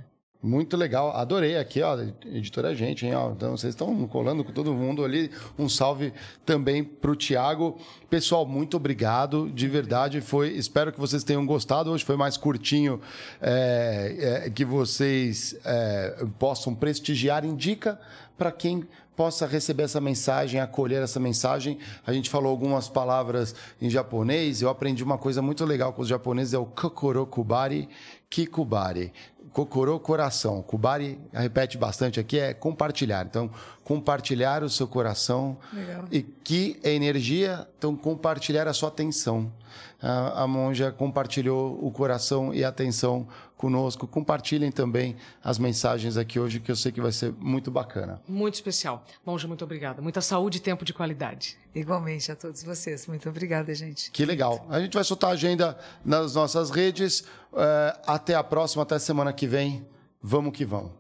A: Muito legal, adorei aqui, ó, editora gente, hein, ó. Então vocês estão colando com todo mundo ali. Um salve também pro Tiago. Pessoal, muito obrigado, de verdade. Foi, espero que vocês tenham gostado. Hoje foi mais curtinho, é, é, que vocês é, possam prestigiar. Indica para quem possa receber essa mensagem, acolher essa mensagem. A gente falou algumas palavras em japonês. Eu aprendi uma coisa muito legal com os japoneses, é o kokoro kubari, kikubari. Kokoro, coração. Kubari, repete bastante aqui, é compartilhar. Então, compartilhar o seu coração.
C: Legal.
A: E que é energia, então compartilhar a sua atenção. A, a monja compartilhou o coração e a atenção conosco. Compartilhem também as mensagens aqui hoje, que eu sei que vai ser muito bacana.
B: Muito especial. Monja, muito obrigada. Muita saúde e tempo de qualidade.
C: Igualmente a todos vocês. Muito obrigada, gente.
A: Que legal. A gente vai soltar a agenda nas nossas redes. É, até a próxima, até semana que vem. Vamos que vamos.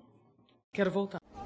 B: Quero voltar.